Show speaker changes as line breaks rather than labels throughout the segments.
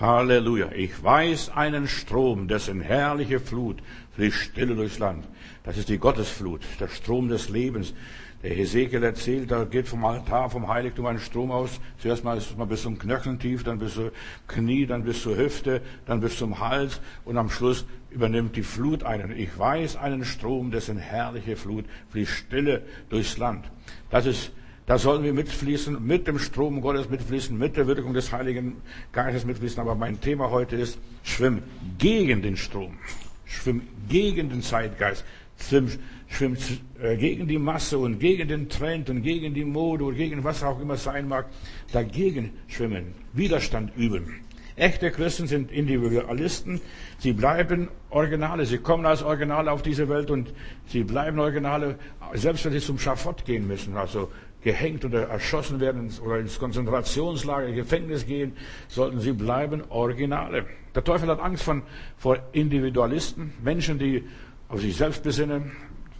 Halleluja. Ich weiß einen Strom, dessen herrliche Flut fließt stille durchs Land. Das ist die Gottesflut, der Strom des Lebens. Der Hesekiel erzählt, da geht vom Altar, vom Heiligtum ein Strom aus. Zuerst mal ist man bis zum Knöcheln tief, dann bis zur Knie, dann bis zur Hüfte, dann bis zum Hals und am Schluss übernimmt die Flut einen. Ich weiß einen Strom, dessen herrliche Flut fließt stille durchs Land. Das ist da sollen wir mitfließen, mit dem Strom Gottes mitfließen, mit der Wirkung des Heiligen Geistes mitfließen. Aber mein Thema heute ist, schwimm gegen den Strom. Schwimm gegen den Zeitgeist. Schwimm, schwimm äh, gegen die Masse und gegen den Trend und gegen die Mode und gegen was auch immer sein mag. Dagegen schwimmen. Widerstand üben. Echte Christen sind Individualisten. Sie bleiben Originale. Sie kommen als Originale auf diese Welt und sie bleiben Originale, selbst wenn sie zum Schafott gehen müssen. Also gehängt oder erschossen werden oder ins Konzentrationslager, Gefängnis gehen, sollten sie bleiben Originale. Der Teufel hat Angst von, vor Individualisten, Menschen, die auf sich selbst besinnen,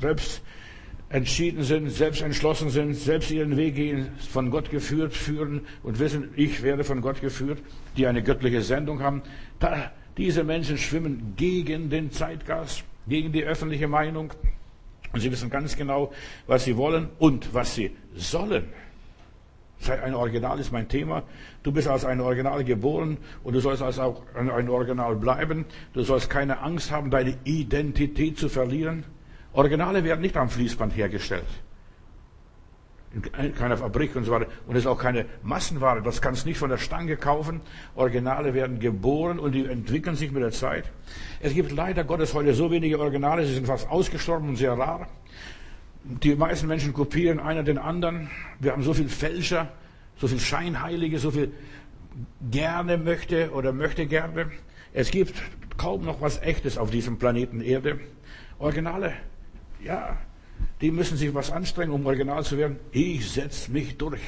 selbst entschieden sind, selbst entschlossen sind, selbst ihren Weg gehen, von Gott geführt, führen und wissen, ich werde von Gott geführt, die eine göttliche Sendung haben. Da, diese Menschen schwimmen gegen den Zeitgeist, gegen die öffentliche Meinung, und sie wissen ganz genau, was sie wollen und was sie sollen. Sei ein Original ist mein Thema. Du bist als ein Original geboren und du sollst als auch ein Original bleiben. Du sollst keine Angst haben, deine Identität zu verlieren. Originale werden nicht am Fließband hergestellt in keiner Fabrik und so weiter. Und es ist auch keine Massenware. Das kannst du nicht von der Stange kaufen. Originale werden geboren und die entwickeln sich mit der Zeit. Es gibt leider Gottes heute so wenige Originale, sie sind fast ausgestorben und sehr rar. Die meisten Menschen kopieren einer den anderen. Wir haben so viel Fälscher, so viel Scheinheilige, so viel gerne möchte oder möchte gerne. Es gibt kaum noch was Echtes auf diesem Planeten Erde. Originale, ja, die müssen sich was anstrengen, um original zu werden. Ich setze mich durch.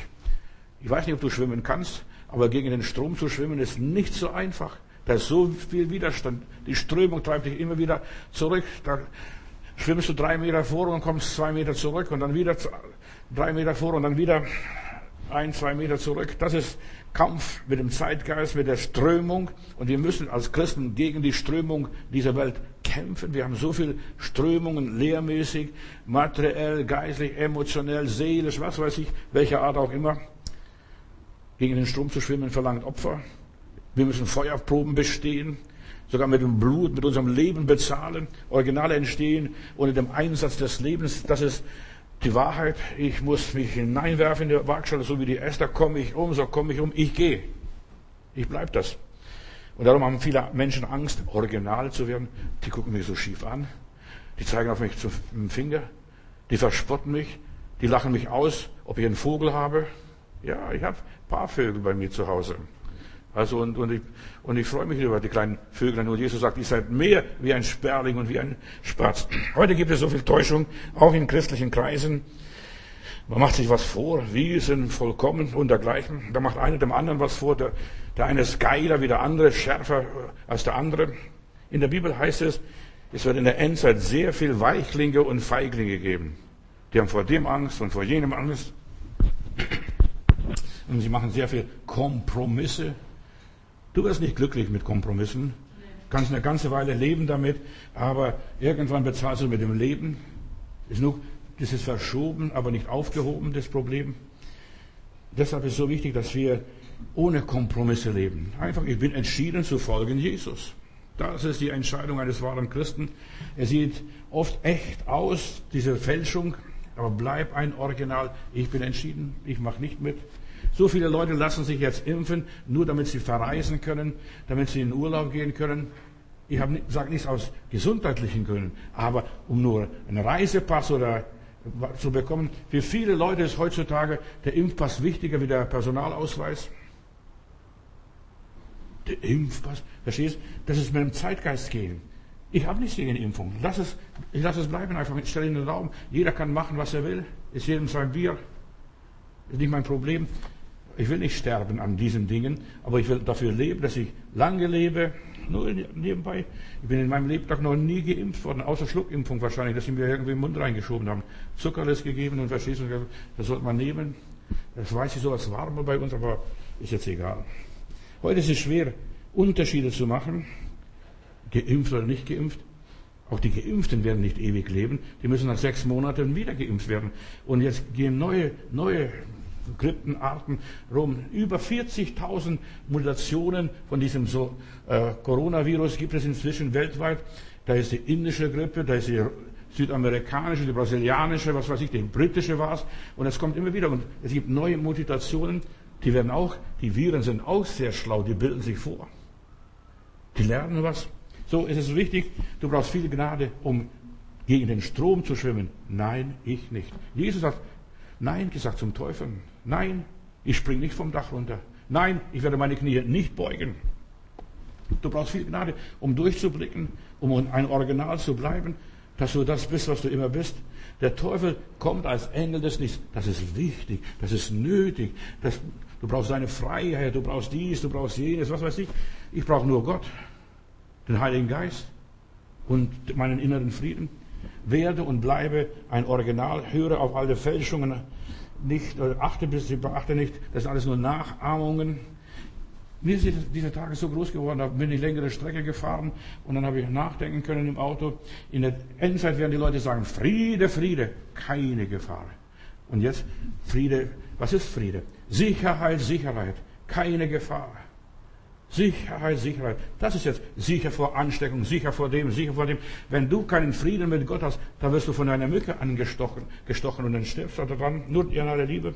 Ich weiß nicht, ob du schwimmen kannst, aber gegen den Strom zu schwimmen ist nicht so einfach. Da ist so viel Widerstand. Die Strömung treibt dich immer wieder zurück. Da schwimmst du drei Meter vor und kommst zwei Meter zurück und dann wieder drei Meter vor und dann wieder ein, zwei Meter zurück. Das ist Kampf mit dem Zeitgeist, mit der Strömung. Und wir müssen als Christen gegen die Strömung dieser Welt kämpfen. Wir haben so viele Strömungen, lehrmäßig, materiell, geistlich, emotionell, seelisch, was weiß ich, welcher Art auch immer. Gegen den Strom zu schwimmen verlangt Opfer. Wir müssen Feuerproben bestehen, sogar mit dem Blut, mit unserem Leben bezahlen. Originale entstehen ohne dem Einsatz des Lebens. Das ist die Wahrheit, ich muss mich hineinwerfen in die Waagschale, so wie die Esther, komme ich um, so komme ich um, ich gehe. Ich bleib das. Und darum haben viele Menschen Angst, original zu werden. Die gucken mich so schief an. Die zeigen auf mich mit dem Finger. Die verspotten mich. Die lachen mich aus, ob ich einen Vogel habe. Ja, ich habe ein paar Vögel bei mir zu Hause. Also und, und, ich, und ich freue mich über die kleinen Vögel. Und Jesus sagt, ihr seid mehr wie ein Sperling und wie ein Spatz. Heute gibt es so viel Täuschung, auch in christlichen Kreisen. Man macht sich was vor, wir sind vollkommen und dergleichen. Da macht einer dem anderen was vor. Der, der eine ist geiler wie der andere, schärfer als der andere. In der Bibel heißt es, es wird in der Endzeit sehr viel Weichlinge und Feiglinge geben. Die haben vor dem Angst und vor jenem Angst. Und sie machen sehr viel Kompromisse Du wirst nicht glücklich mit Kompromissen. Kannst eine ganze Weile leben damit, aber irgendwann bezahlst du mit dem Leben. Ist nur, das ist verschoben, aber nicht aufgehoben, das Problem. Deshalb ist es so wichtig, dass wir ohne Kompromisse leben. Einfach, ich bin entschieden zu folgen Jesus. Das ist die Entscheidung eines wahren Christen. Er sieht oft echt aus, diese Fälschung, aber bleib ein Original. Ich bin entschieden, ich mache nicht mit. So viele Leute lassen sich jetzt impfen, nur damit sie verreisen können, damit sie in Urlaub gehen können. Ich sage nichts aus gesundheitlichen Gründen, aber um nur einen Reisepass oder zu bekommen. Für viele Leute ist heutzutage der Impfpass wichtiger wie der Personalausweis. Der Impfpass, verstehst du? Das ist mit dem Zeitgeist gehen. Ich habe nichts gegen Impfung. Lass es, ich lasse es bleiben einfach. Ich stelle in den Raum. Jeder kann machen, was er will. Ist jedem sein Bier. Ist nicht mein Problem. Ich will nicht sterben an diesen Dingen, aber ich will dafür leben, dass ich lange lebe. Nur nebenbei. Ich bin in meinem Lebtag noch nie geimpft worden, außer Schluckimpfung wahrscheinlich, dass sie mir irgendwie im Mund reingeschoben haben. Zuckerless gegeben und verstehst du, das sollte man nehmen. Das weiß ich so als Warme bei uns, aber ist jetzt egal. Heute ist es schwer, Unterschiede zu machen, geimpft oder nicht geimpft. Auch die Geimpften werden nicht ewig leben. Die müssen nach sechs Monaten wieder geimpft werden. Und jetzt gehen neue, neue Grippenarten rum. Über 40.000 Mutationen von diesem so, äh, Coronavirus gibt es inzwischen weltweit. Da ist die indische Grippe, da ist die südamerikanische, die brasilianische, was weiß ich, die britische war es. Und es kommt immer wieder. Und es gibt neue Mutationen, die werden auch, die Viren sind auch sehr schlau, die bilden sich vor. Die lernen was. So ist es wichtig, du brauchst viel Gnade, um gegen den Strom zu schwimmen. Nein, ich nicht. Jesus hat Nein gesagt zum Teufel. Nein, ich springe nicht vom Dach runter. Nein, ich werde meine Knie nicht beugen. Du brauchst viel Gnade, um durchzublicken, um ein Original zu bleiben, dass du das bist, was du immer bist. Der Teufel kommt als Engel des Lichts. Das ist wichtig, das ist nötig. Das, du brauchst deine Freiheit, du brauchst dies, du brauchst jenes, was weiß ich. Ich brauche nur Gott den Heiligen Geist und meinen inneren Frieden. Werde und bleibe ein Original, höre auf alle Fälschungen nicht, achte, bis, beachte nicht, das sind alles nur Nachahmungen. Mir ist diese Tage so groß geworden, da bin ich längere Strecke gefahren und dann habe ich nachdenken können im Auto. In der Endzeit werden die Leute sagen, Friede, Friede, keine Gefahr. Und jetzt Friede, was ist Friede? Sicherheit, Sicherheit, keine Gefahr. Sicherheit, Sicherheit. Das ist jetzt sicher vor Ansteckung, sicher vor dem, sicher vor dem. Wenn du keinen Frieden mit Gott hast, dann wirst du von einer Mücke angestochen gestochen und dann stirbst du daran. Nur in aller Liebe.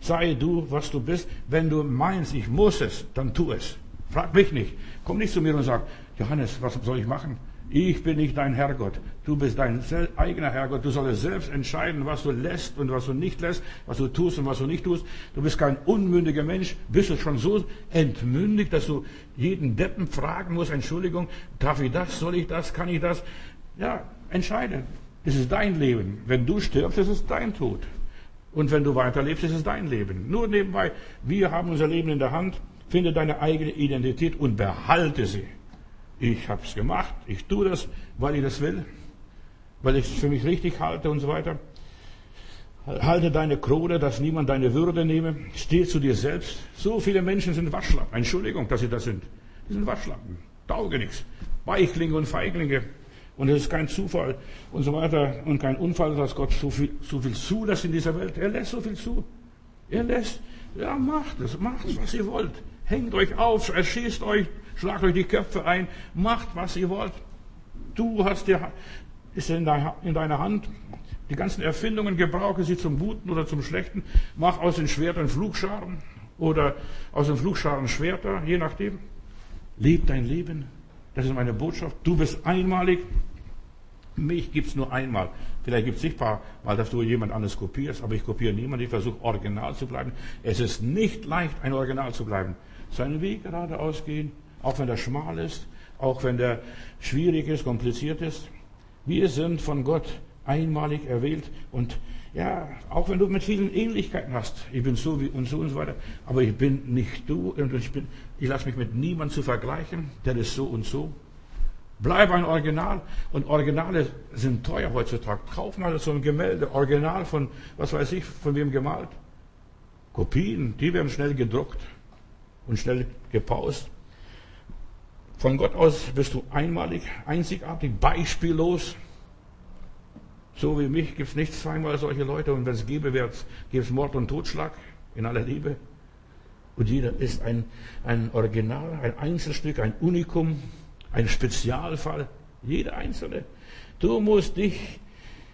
Sei du, was du bist. Wenn du meinst, ich muss es, dann tu es. Frag mich nicht. Komm nicht zu mir und sag, Johannes, was soll ich machen? Ich bin nicht dein Herrgott. Du bist dein eigener Herrgott. Du sollst selbst entscheiden, was du lässt und was du nicht lässt, was du tust und was du nicht tust. Du bist kein unmündiger Mensch. Bist du schon so entmündigt, dass du jeden Deppen fragen musst, Entschuldigung, darf ich das, soll ich das, kann ich das? Ja, entscheide. Das ist dein Leben. Wenn du stirbst, ist es dein Tod. Und wenn du weiterlebst, ist es dein Leben. Nur nebenbei, wir haben unser Leben in der Hand. Finde deine eigene Identität und behalte sie. Ich habe es gemacht, ich tue das, weil ich das will, weil ich es für mich richtig halte und so weiter. Halte deine Krone, dass niemand deine Würde nehme. Steh zu dir selbst. So viele Menschen sind Waschlappen. Entschuldigung, dass sie das sind. Die sind Waschlappen. Tauge nichts. Weichlinge und Feiglinge. Und es ist kein Zufall und so weiter und kein Unfall, dass Gott so viel, so viel zulässt in dieser Welt. Er lässt so viel zu. Er lässt, ja, macht es, macht es, was ihr wollt. Hängt euch auf, erschießt euch, schlagt euch die Köpfe ein, macht, was ihr wollt. Du hast dir, ist in deiner Hand. Die ganzen Erfindungen gebrauche sie zum Guten oder zum Schlechten. Mach aus den Schwertern Flugscharen oder aus den Flugscharen Schwerter, je nachdem. Leb dein Leben. Das ist meine Botschaft. Du bist einmalig. Mich gibt's nur einmal. Vielleicht gibt's nicht paar Mal, dass du jemand anderes kopierst, aber ich kopiere niemanden. Ich versuche original zu bleiben. Es ist nicht leicht, ein Original zu bleiben. Seinen Weg geradeaus gehen, auch wenn der schmal ist, auch wenn der schwierig ist, kompliziert ist. Wir sind von Gott einmalig erwählt und ja, auch wenn du mit vielen Ähnlichkeiten hast, ich bin so wie und so und so weiter, aber ich bin nicht du und ich bin, ich lasse mich mit niemandem zu vergleichen, der ist so und so. Bleib ein Original und Originale sind teuer heutzutage. Kauf mal so ein Gemälde, Original von, was weiß ich, von wem gemalt. Kopien, die werden schnell gedruckt und schnell gepaust. Von Gott aus bist du einmalig, einzigartig, beispiellos. So wie mich gibt es nicht zweimal solche Leute und wenn es gäbe, gibt es Mord und Totschlag in aller Liebe. Und jeder ist ein, ein Original, ein Einzelstück, ein Unikum, ein Spezialfall. Jeder Einzelne. Du musst dich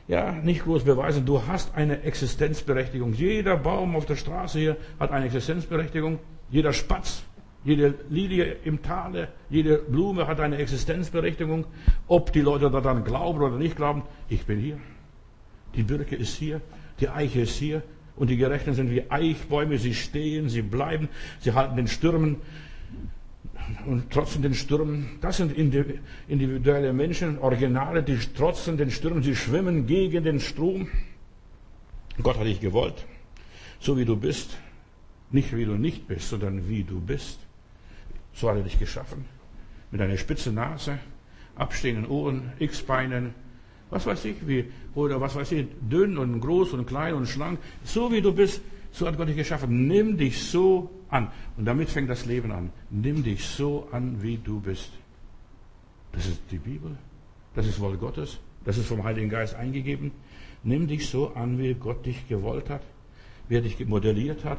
ja nicht groß beweisen. Du hast eine Existenzberechtigung. Jeder Baum auf der Straße hier hat eine Existenzberechtigung. Jeder Spatz jede Lilie im Tale, jede Blume hat eine Existenzberechtigung. Ob die Leute daran glauben oder nicht glauben, ich bin hier. Die Birke ist hier, die Eiche ist hier. Und die Gerechten sind wie Eichbäume, sie stehen, sie bleiben, sie halten den Stürmen und trotzen den Stürmen. Das sind individuelle Menschen, Originale, die trotzen den Stürmen, sie schwimmen gegen den Strom. Gott hat dich gewollt, so wie du bist. Nicht wie du nicht bist, sondern wie du bist. So hat er dich geschaffen. Mit einer spitzen Nase, abstehenden Ohren, X-Beinen, was weiß ich, wie, oder was weiß ich, dünn und groß und klein und schlank. So wie du bist, So hat Gott dich geschaffen. Nimm dich so an. Und damit fängt das Leben an. Nimm dich so an, wie du bist. Das ist die Bibel. Das ist Wort Gottes. Das ist vom Heiligen Geist eingegeben. Nimm dich so an, wie Gott dich gewollt hat, wie er dich modelliert hat.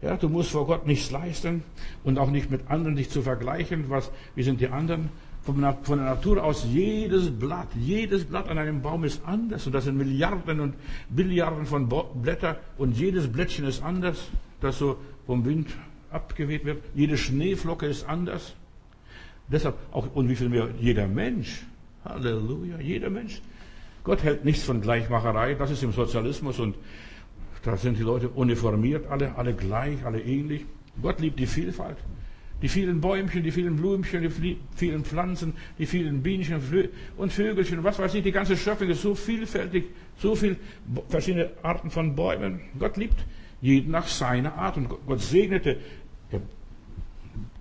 Ja, du musst vor Gott nichts leisten und auch nicht mit anderen dich zu vergleichen. Was, wie sind die anderen? Von der Natur aus, jedes Blatt, jedes Blatt an einem Baum ist anders. Und das sind Milliarden und Billiarden von Blättern. Und jedes Blättchen ist anders, das so vom Wind abgeweht wird. Jede Schneeflocke ist anders. Deshalb auch, und wie viel mehr jeder Mensch. Halleluja, jeder Mensch. Gott hält nichts von Gleichmacherei. Das ist im Sozialismus und da sind die Leute uniformiert, alle, alle gleich, alle ähnlich. Gott liebt die Vielfalt. Die vielen Bäumchen, die vielen Blümchen, die vielen Pflanzen, die vielen Bienchen und Vögelchen, was weiß ich, die ganze Schöpfung ist so vielfältig, so viele verschiedene Arten von Bäumen. Gott liebt jeden nach seiner Art und Gott segnete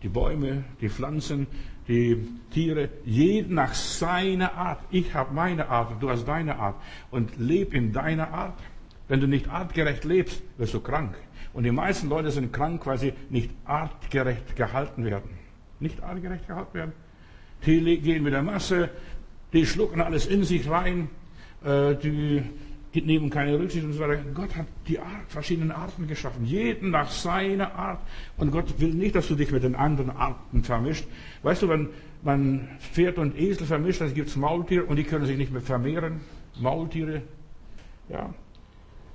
die Bäume, die Pflanzen, die Tiere, jeden nach seiner Art. Ich habe meine Art, du hast deine Art und leb in deiner Art. Wenn du nicht artgerecht lebst, wirst du krank. Und die meisten Leute sind krank, weil sie nicht artgerecht gehalten werden. Nicht artgerecht gehalten werden. Die gehen mit der Masse, die schlucken alles in sich rein, äh, die nehmen keine Rücksicht und so weiter. Gott hat die Art, verschiedenen Arten geschaffen, jeden nach seiner Art. Und Gott will nicht, dass du dich mit den anderen Arten vermischt. Weißt du, wenn man Pferd und Esel vermischt, dann gibt es Maultiere und die können sich nicht mehr vermehren. Maultiere, ja.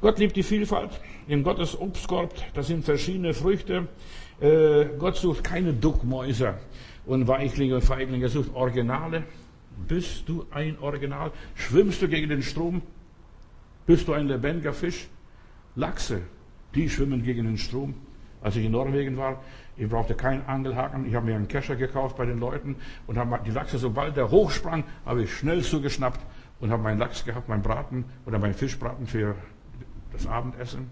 Gott liebt die Vielfalt. In Gottes Obstkorb, das sind verschiedene Früchte. Äh, Gott sucht keine Duckmäuser und Weichlinge und Feiglinge. Er sucht Originale. Bist du ein Original? Schwimmst du gegen den Strom? Bist du ein lebendiger Fisch? Lachse, die schwimmen gegen den Strom. Als ich in Norwegen war, ich brauchte keinen Angelhaken. Ich habe mir einen Kescher gekauft bei den Leuten und habe die Lachse, sobald der hochsprang, habe ich schnell zugeschnappt und habe meinen Lachs gehabt, meinen Braten oder meinen Fischbraten für das Abendessen.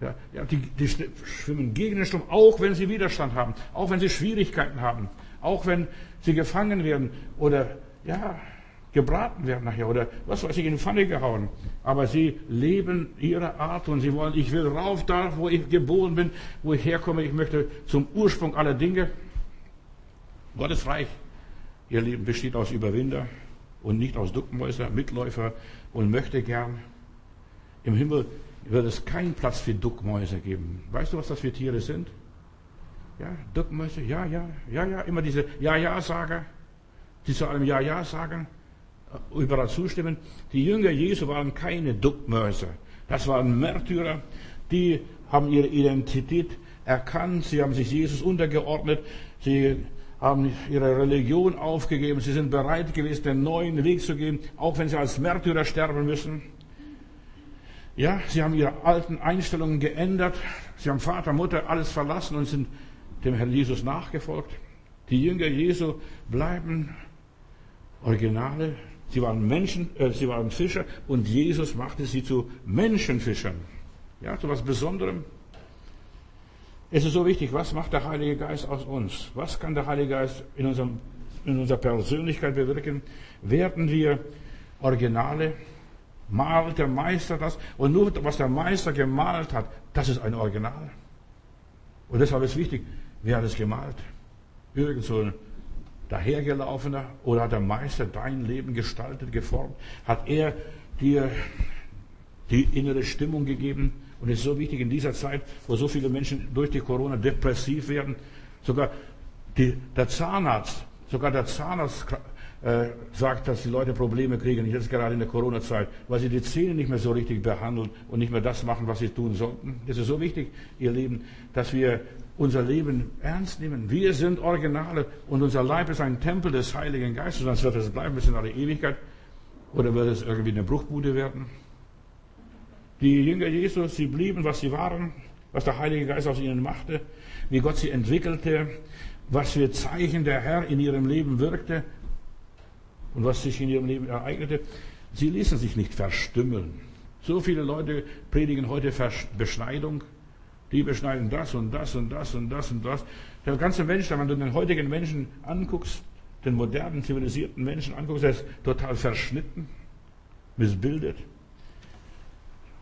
Ja, ja die, die schwimmen gegen den Strom, auch wenn sie Widerstand haben, auch wenn sie Schwierigkeiten haben, auch wenn sie gefangen werden oder ja, gebraten werden nachher oder was weiß ich, in die Pfanne gehauen. Aber sie leben ihre Art und sie wollen, ich will rauf da, wo ich geboren bin, wo ich herkomme, ich möchte zum Ursprung aller Dinge. Gottes Reich, ihr Leben besteht aus Überwinder und nicht aus Duckmäuser, Mitläufer und möchte gern. Im Himmel wird es keinen Platz für Duckmäuse geben. Weißt du, was das für Tiere sind? Ja, Duckmäuse, ja, ja, ja, ja, immer diese Ja-Ja-Sager, die zu allem Ja-Ja sagen überall zustimmen. Die Jünger Jesu waren keine Duckmäuse. Das waren Märtyrer, die haben ihre Identität erkannt, sie haben sich Jesus untergeordnet, sie haben ihre Religion aufgegeben, sie sind bereit gewesen, den neuen Weg zu gehen, auch wenn sie als Märtyrer sterben müssen. Ja, sie haben ihre alten Einstellungen geändert, sie haben Vater, Mutter, alles verlassen und sind dem Herrn Jesus nachgefolgt. Die Jünger Jesu bleiben Originale, Sie waren Menschen, äh, sie waren Fischer und Jesus machte sie zu Menschenfischern. Ja, zu was Besonderem. Es ist so wichtig, was macht der Heilige Geist aus uns? Was kann der Heilige Geist in, unserem, in unserer Persönlichkeit bewirken? Werden wir Originale? Malt der Meister das? Und nur was der Meister gemalt hat, das ist ein Original. Und deshalb ist wichtig, wer hat es gemalt? Irgend so ein dahergelaufener oder hat der Meister dein Leben gestaltet, geformt? Hat er dir die innere Stimmung gegeben? Und es ist so wichtig in dieser Zeit, wo so viele Menschen durch die Corona depressiv werden. Sogar die, der Zahnarzt, sogar der Zahnarzt äh, sagt, dass die Leute Probleme kriegen, jetzt gerade in der Corona-Zeit, weil sie die Zähne nicht mehr so richtig behandeln und nicht mehr das machen, was sie tun sollten. Es ist so wichtig, ihr Leben, dass wir unser Leben ernst nehmen. Wir sind Originale und unser Leib ist ein Tempel des Heiligen Geistes. Sonst wird es bleiben bis in alle Ewigkeit. Oder wird es irgendwie eine Bruchbude werden? Die Jünger Jesus, sie blieben, was sie waren, was der Heilige Geist aus ihnen machte, wie Gott sie entwickelte, was für Zeichen der Herr in ihrem Leben wirkte und was sich in ihrem Leben ereignete. Sie ließen sich nicht verstümmeln. So viele Leute predigen heute Beschneidung, die beschneiden das und das und das und das und das. Der ganze Mensch, wenn du den heutigen Menschen anguckst, den modernen, zivilisierten Menschen anguckst, der ist total verschnitten, missbildet.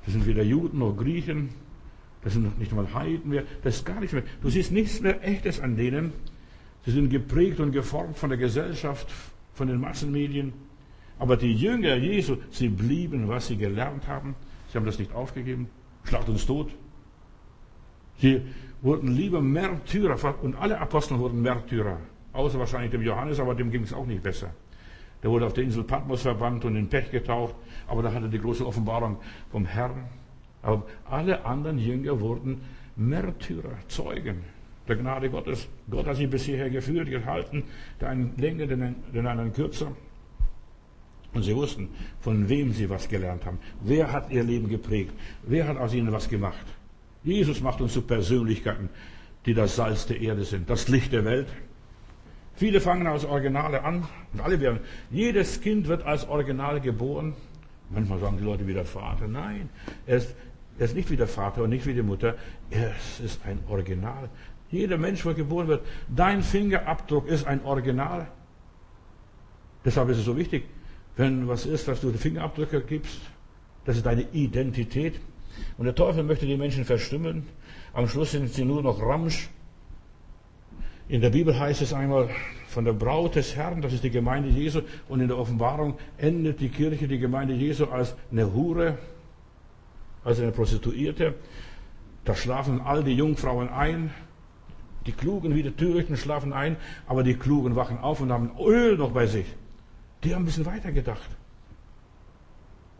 Das sind weder Juden noch Griechen. Das sind nicht einmal Heiden mehr. Das ist gar nichts mehr. Du siehst nichts mehr Echtes an denen. Sie sind geprägt und geformt von der Gesellschaft, von den Massenmedien. Aber die Jünger Jesu, sie blieben, was sie gelernt haben. Sie haben das nicht aufgegeben. Schlacht uns tot. Sie wurden lieber Märtyrer. Und alle Apostel wurden Märtyrer. Außer wahrscheinlich dem Johannes, aber dem ging es auch nicht besser. Der wurde auf der Insel Patmos verbannt und in Pech getaucht. Aber da hatte die große Offenbarung vom Herrn. Aber alle anderen Jünger wurden Märtyrer, Zeugen der Gnade Gottes. Gott hat sie bis hierher geführt, gehalten, der einen länger, den anderen kürzer. Und sie wussten, von wem sie was gelernt haben. Wer hat ihr Leben geprägt? Wer hat aus ihnen was gemacht? Jesus macht uns zu Persönlichkeiten, die das Salz der Erde sind, das Licht der Welt. Viele fangen als Originale an und alle werden, jedes Kind wird als Original geboren. Manchmal sagen die Leute wie der Vater. Nein, er ist, er ist nicht wie der Vater und nicht wie die Mutter. Er ist ein Original. Jeder Mensch, der geboren wird, dein Fingerabdruck ist ein Original. Deshalb ist es so wichtig, wenn was ist, dass du die Fingerabdrücke gibst, das ist deine Identität. Und der Teufel möchte die Menschen verstimmen. Am Schluss sind sie nur noch Ramsch. In der Bibel heißt es einmal von der Braut des Herrn, das ist die Gemeinde Jesu. Und in der Offenbarung endet die Kirche, die Gemeinde Jesu, als eine Hure, als eine Prostituierte. Da schlafen all die Jungfrauen ein. Die Klugen wie die Törichten schlafen ein, aber die Klugen wachen auf und haben Öl noch bei sich. Die haben ein bisschen weiter gedacht.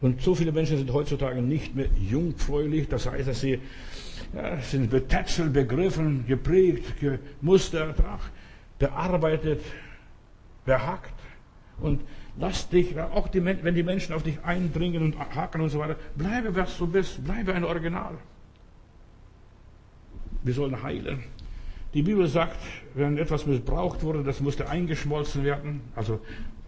Und so viele Menschen sind heutzutage nicht mehr jungfräulich. Das heißt, dass sie ja, sind betätschelt, begriffen, geprägt, gemustert, ach, bearbeitet, behackt. Und lass dich, auch die, wenn die Menschen auf dich eindringen und hacken und so weiter, bleibe, was du bist, bleibe ein Original. Wir sollen heilen. Die Bibel sagt, wenn etwas missbraucht wurde, das musste eingeschmolzen werden. Also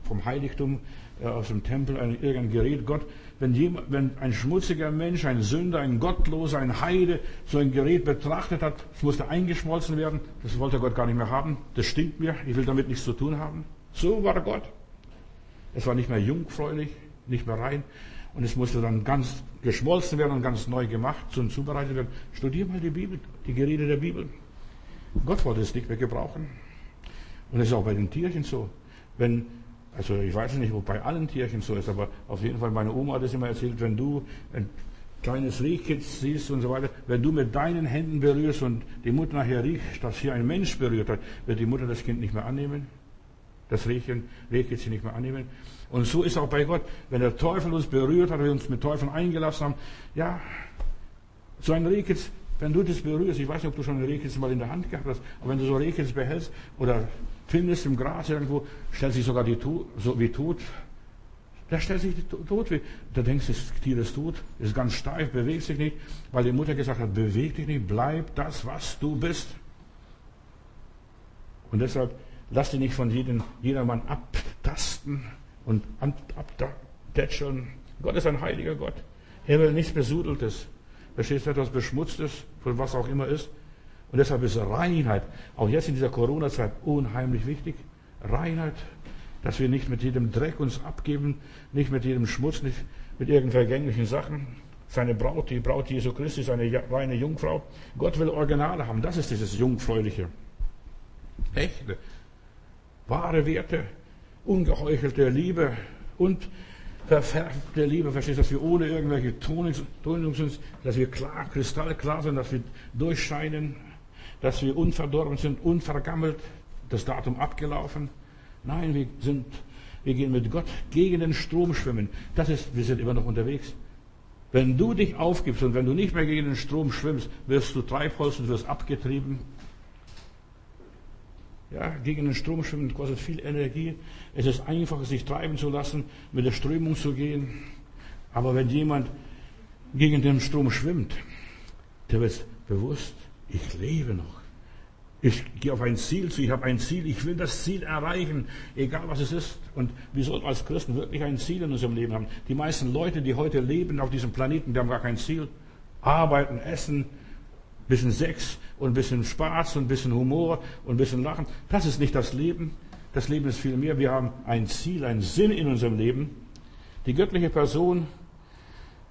vom Heiligtum, äh, aus dem Tempel, ein, irgendein Gerät. Gott, wenn, jemand, wenn ein schmutziger Mensch, ein Sünder, ein Gottloser, ein Heide so ein Gerät betrachtet hat, es musste eingeschmolzen werden. Das wollte Gott gar nicht mehr haben. Das stinkt mir. Ich will damit nichts zu tun haben. So war Gott. Es war nicht mehr jungfräulich, nicht mehr rein. Und es musste dann ganz geschmolzen werden und ganz neu gemacht und zubereitet werden. Studier mal die Bibel, die Geräte der Bibel. Gott wollte es nicht mehr gebrauchen. Und es ist auch bei den Tierchen so. Wenn also ich weiß nicht, ob bei allen Tierchen so ist, aber auf jeden Fall, meine Oma hat es immer erzählt, wenn du ein kleines Rehkitz siehst und so weiter, wenn du mit deinen Händen berührst und die Mutter nachher riecht, dass hier ein Mensch berührt hat, wird die Mutter das Kind nicht mehr annehmen. Das Rehchen, Rehkitz nicht mehr annehmen. Und so ist auch bei Gott. Wenn der Teufel uns berührt hat, wir uns mit Teufeln eingelassen haben, ja, so ein Rehkitz, wenn du das berührst, ich weiß nicht, ob du schon ein Rehkitz mal in der Hand gehabt hast, aber wenn du so Rehkitz behältst oder findest im Gras irgendwo, stellt sich sogar die tot, so wie tot. Da stellt sich die tot wie. Da denkst du, das Tier ist tot, ist ganz steif, bewegt sich nicht, weil die Mutter gesagt hat, beweg dich nicht, bleib das, was du bist. Und deshalb lass dich nicht von jedem, jedermann abtasten und abtätscheln. Gott ist ein heiliger Gott. Er will nichts Besudeltes. Verstehst du etwas Beschmutztes, von was auch immer ist? Und deshalb ist Reinheit, auch jetzt in dieser Corona-Zeit, unheimlich wichtig. Reinheit, dass wir nicht mit jedem Dreck uns abgeben, nicht mit jedem Schmutz, nicht mit irgendwelchen vergänglichen Sachen. Seine Braut, die Braut Jesu Christi, ist eine reine Jungfrau. Gott will Originale haben. Das ist dieses Jungfräuliche. Echte, wahre Werte, ungeheuchelte Liebe und verfärbte Liebe, verstehst du, dass wir ohne irgendwelche Tonung sind, dass wir klar, kristallklar sind, dass wir durchscheinen, dass wir unverdorben sind, unvergammelt, das Datum abgelaufen. Nein, wir sind, wir gehen mit Gott gegen den Strom schwimmen. Das ist, wir sind immer noch unterwegs. Wenn du dich aufgibst und wenn du nicht mehr gegen den Strom schwimmst, wirst du Treibholz und wirst abgetrieben. Ja, gegen den Strom schwimmen kostet viel Energie. Es ist einfach, sich treiben zu lassen, mit der Strömung zu gehen. Aber wenn jemand gegen den Strom schwimmt, der wird bewusst, ich lebe noch. Ich gehe auf ein Ziel zu, ich habe ein Ziel, ich will das Ziel erreichen, egal was es ist. Und wir sollten als Christen wirklich ein Ziel in unserem Leben haben. Die meisten Leute, die heute leben auf diesem Planeten, die haben gar kein Ziel. Arbeiten, essen, bisschen Sex und bisschen Spaß und bisschen Humor und bisschen Lachen. Das ist nicht das Leben. Das Leben ist viel mehr. Wir haben ein Ziel, einen Sinn in unserem Leben. Die göttliche Person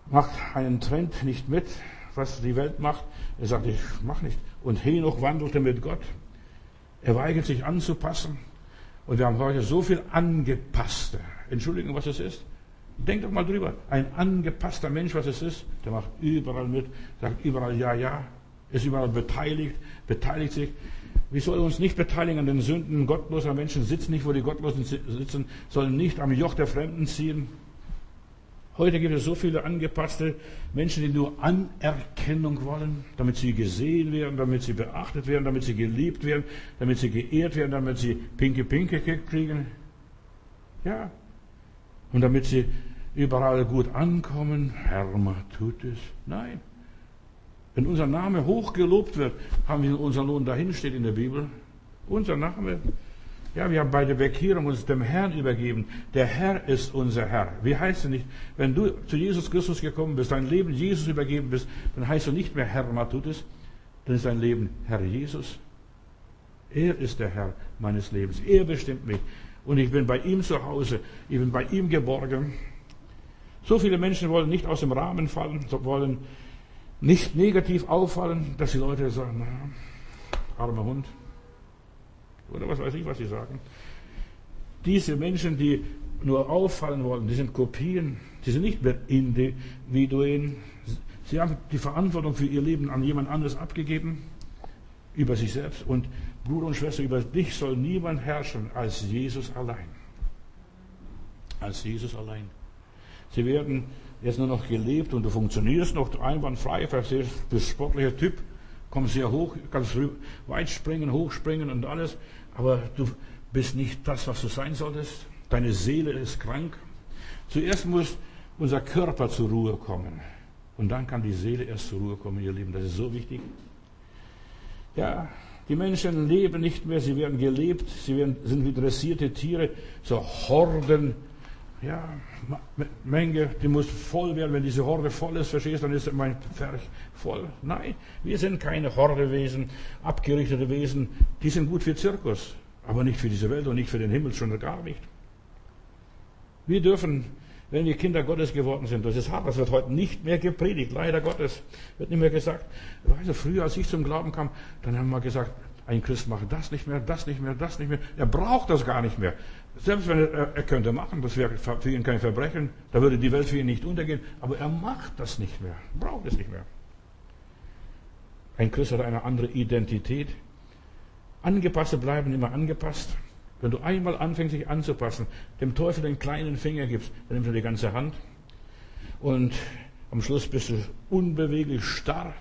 macht einen Trend nicht mit, was die Welt macht. Er sagt, ich mach nicht. Und Henoch wandelte mit Gott. Er weigert sich anzupassen. Und wir haben heute so viel Angepasste. Entschuldigung, was es ist. Denkt doch mal drüber. Ein angepasster Mensch, was es ist, der macht überall mit, sagt überall ja, ja, ist überall beteiligt, beteiligt sich. Wir sollen uns nicht beteiligen an den Sünden gottloser Menschen, sitzen nicht, wo die Gottlosen sitzen, sollen nicht am Joch der Fremden ziehen. Heute gibt es so viele angepasste Menschen, die nur Anerkennung wollen, damit sie gesehen werden, damit sie beachtet werden, damit sie geliebt werden, damit sie geehrt werden, damit sie pinke Pinke kriegen. Ja. Und damit sie überall gut ankommen. Herr, tut es. Nein. Wenn unser Name hochgelobt wird, haben wir unseren Lohn dahin steht in der Bibel. Unser Name. Ja, wir haben bei der Bekehrung uns dem Herrn übergeben. Der Herr ist unser Herr. Wie heißt es nicht? Wenn du zu Jesus Christus gekommen bist, dein Leben Jesus übergeben bist, dann heißt du nicht mehr Herr Matutis, dann ist dein Leben Herr Jesus. Er ist der Herr meines Lebens. Er bestimmt mich. Und ich bin bei ihm zu Hause. Ich bin bei ihm geborgen. So viele Menschen wollen nicht aus dem Rahmen fallen, wollen nicht negativ auffallen, dass die Leute sagen, na, armer Hund. Oder was weiß ich, was sie sagen. Diese Menschen, die nur auffallen wollen, die sind Kopien, die sind nicht mehr Individuen. Sie haben die Verantwortung für ihr Leben an jemand anderes abgegeben, über sich selbst. Und Bruder und Schwester, über dich soll niemand herrschen als Jesus allein. Als Jesus allein. Sie werden jetzt nur noch gelebt und du funktionierst noch einwandfrei, du bist sportlicher Typ, kommst sehr hoch, kannst weit springen, hochspringen und alles, aber du bist nicht das, was du sein solltest. Deine Seele ist krank. Zuerst muss unser Körper zur Ruhe kommen. Und dann kann die Seele erst zur Ruhe kommen, ihr Lieben. Das ist so wichtig. Ja, die Menschen leben nicht mehr, sie werden gelebt, sie werden, sind wie dressierte Tiere, so Horden ja, Menge, die muss voll werden. Wenn diese Horde voll ist, verstehst du, dann ist mein Pferch voll. Nein, wir sind keine Hordewesen, abgerichtete Wesen. Die sind gut für Zirkus, aber nicht für diese Welt und nicht für den Himmel, schon gar nicht. Wir dürfen, wenn wir Kinder Gottes geworden sind, das ist hart, das wird heute nicht mehr gepredigt, leider Gottes, wird nicht mehr gesagt. Weißt du, früher, als ich zum Glauben kam, dann haben wir gesagt, ein Christ macht das nicht mehr, das nicht mehr, das nicht mehr. Er braucht das gar nicht mehr. Selbst wenn er, er könnte machen, das wäre für ihn kein Verbrechen, da würde die Welt für ihn nicht untergehen, aber er macht das nicht mehr, braucht es nicht mehr. Ein Christ hat eine andere Identität. Angepasste bleiben immer angepasst. Wenn du einmal anfängst, dich anzupassen, dem Teufel den kleinen Finger gibst, dann nimmt er die ganze Hand. Und am Schluss bist du unbeweglich starr.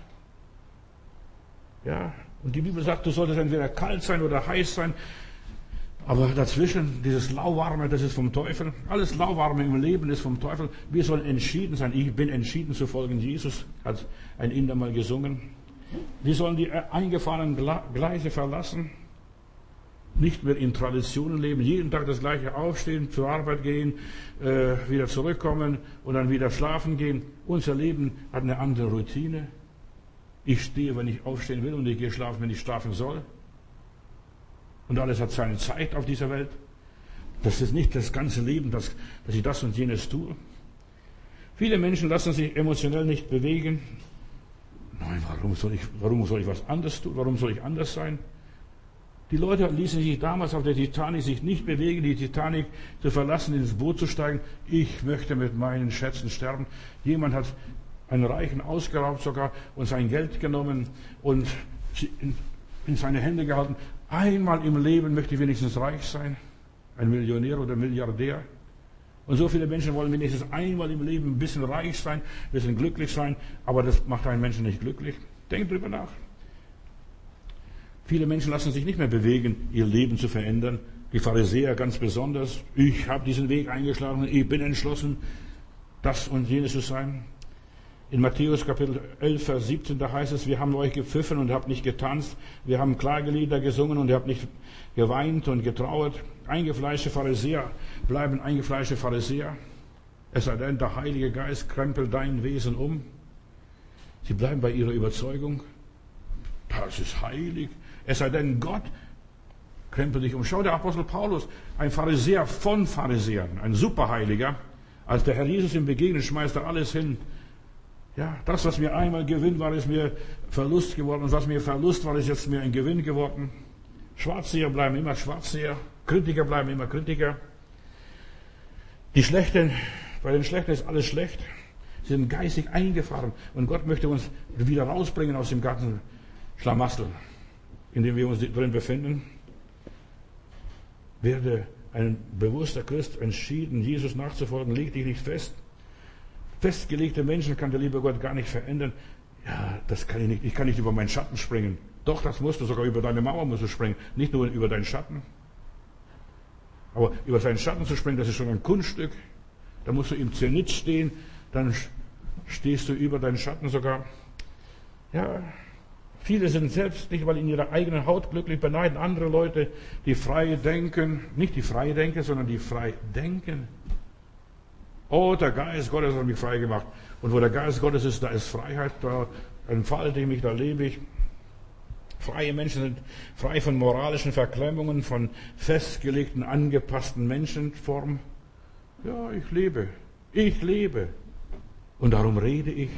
Ja, und die Bibel sagt, du solltest entweder kalt sein oder heiß sein. Aber dazwischen, dieses Lauwarme, das ist vom Teufel. Alles Lauwarme im Leben ist vom Teufel. Wir sollen entschieden sein. Ich bin entschieden zu folgen Jesus, hat ein Inder mal gesungen. Wir sollen die eingefahrenen Gleise verlassen. Nicht mehr in Traditionen leben, jeden Tag das gleiche aufstehen, zur Arbeit gehen, äh, wieder zurückkommen und dann wieder schlafen gehen. Unser Leben hat eine andere Routine. Ich stehe, wenn ich aufstehen will und ich gehe schlafen, wenn ich schlafen soll. Und alles hat seine Zeit auf dieser Welt. Das ist nicht das ganze Leben, dass, dass ich das und jenes tue. Viele Menschen lassen sich emotionell nicht bewegen. Nein, warum soll ich, warum soll ich was anderes tun? Warum soll ich anders sein? Die Leute ließen sich damals auf der Titanic sich nicht bewegen, die Titanic zu verlassen, ins Boot zu steigen. Ich möchte mit meinen Schätzen sterben. Jemand hat einen Reichen ausgeraubt sogar und sein Geld genommen und in, in seine Hände gehalten. Einmal im Leben möchte ich wenigstens reich sein, ein Millionär oder Milliardär. Und so viele Menschen wollen wenigstens einmal im Leben ein bisschen reich sein, ein bisschen glücklich sein, aber das macht einen Menschen nicht glücklich. Denkt drüber nach. Viele Menschen lassen sich nicht mehr bewegen, ihr Leben zu verändern. Die Pharisäer ganz besonders. Ich habe diesen Weg eingeschlagen, ich bin entschlossen, das und jenes zu sein. In Matthäus Kapitel 11, Vers 17, da heißt es, wir haben euch gepfiffen und habt nicht getanzt, wir haben Klagelieder gesungen und ihr habt nicht geweint und getrauert. Eingefleischte Pharisäer bleiben eingefleischte Pharisäer. Es sei denn, der Heilige Geist krempelt dein Wesen um. Sie bleiben bei ihrer Überzeugung. Das ist heilig. Es sei denn, Gott krempelt dich um. Schau, der Apostel Paulus, ein Pharisäer von Pharisäern, ein Superheiliger. Als der Herr Jesus ihm begegnet, schmeißt er alles hin Ja, das, was mir einmal Gewinn war, ist mir Verlust geworden. Und was mir Verlust war, ist jetzt mir ein Gewinn geworden. Schwarzseher bleiben immer Schwarzseher. Kritiker bleiben immer Kritiker. Die Schlechten, bei den Schlechten ist alles schlecht. Sie sind geistig eingefahren. Und Gott möchte uns wieder rausbringen aus dem ganzen Schlamassel, in dem wir uns drin befinden. Werde ein bewusster Christ entschieden, Jesus nachzufolgen, leg dich nicht fest. Festgelegte Menschen kann der liebe Gott gar nicht verändern. Ja, das kann ich nicht. Ich kann nicht über meinen Schatten springen. Doch, das musst du. Sogar über deine Mauer musst du springen. Nicht nur über deinen Schatten. Aber über seinen Schatten zu springen, das ist schon ein Kunststück. Da musst du im Zenit stehen. Dann stehst du über deinen Schatten sogar. Ja, Viele sind selbst nicht mal in ihrer eigenen Haut glücklich, beneiden andere Leute, die frei denken. Nicht die frei denken, sondern die frei denken. Oh, der Geist Gottes hat mich frei gemacht. Und wo der Geist Gottes ist, da ist Freiheit, da entfalte ich mich, da lebe ich. Freie Menschen sind frei von moralischen Verklemmungen, von festgelegten, angepassten Menschenformen. Ja, ich lebe. Ich lebe. Und darum rede ich.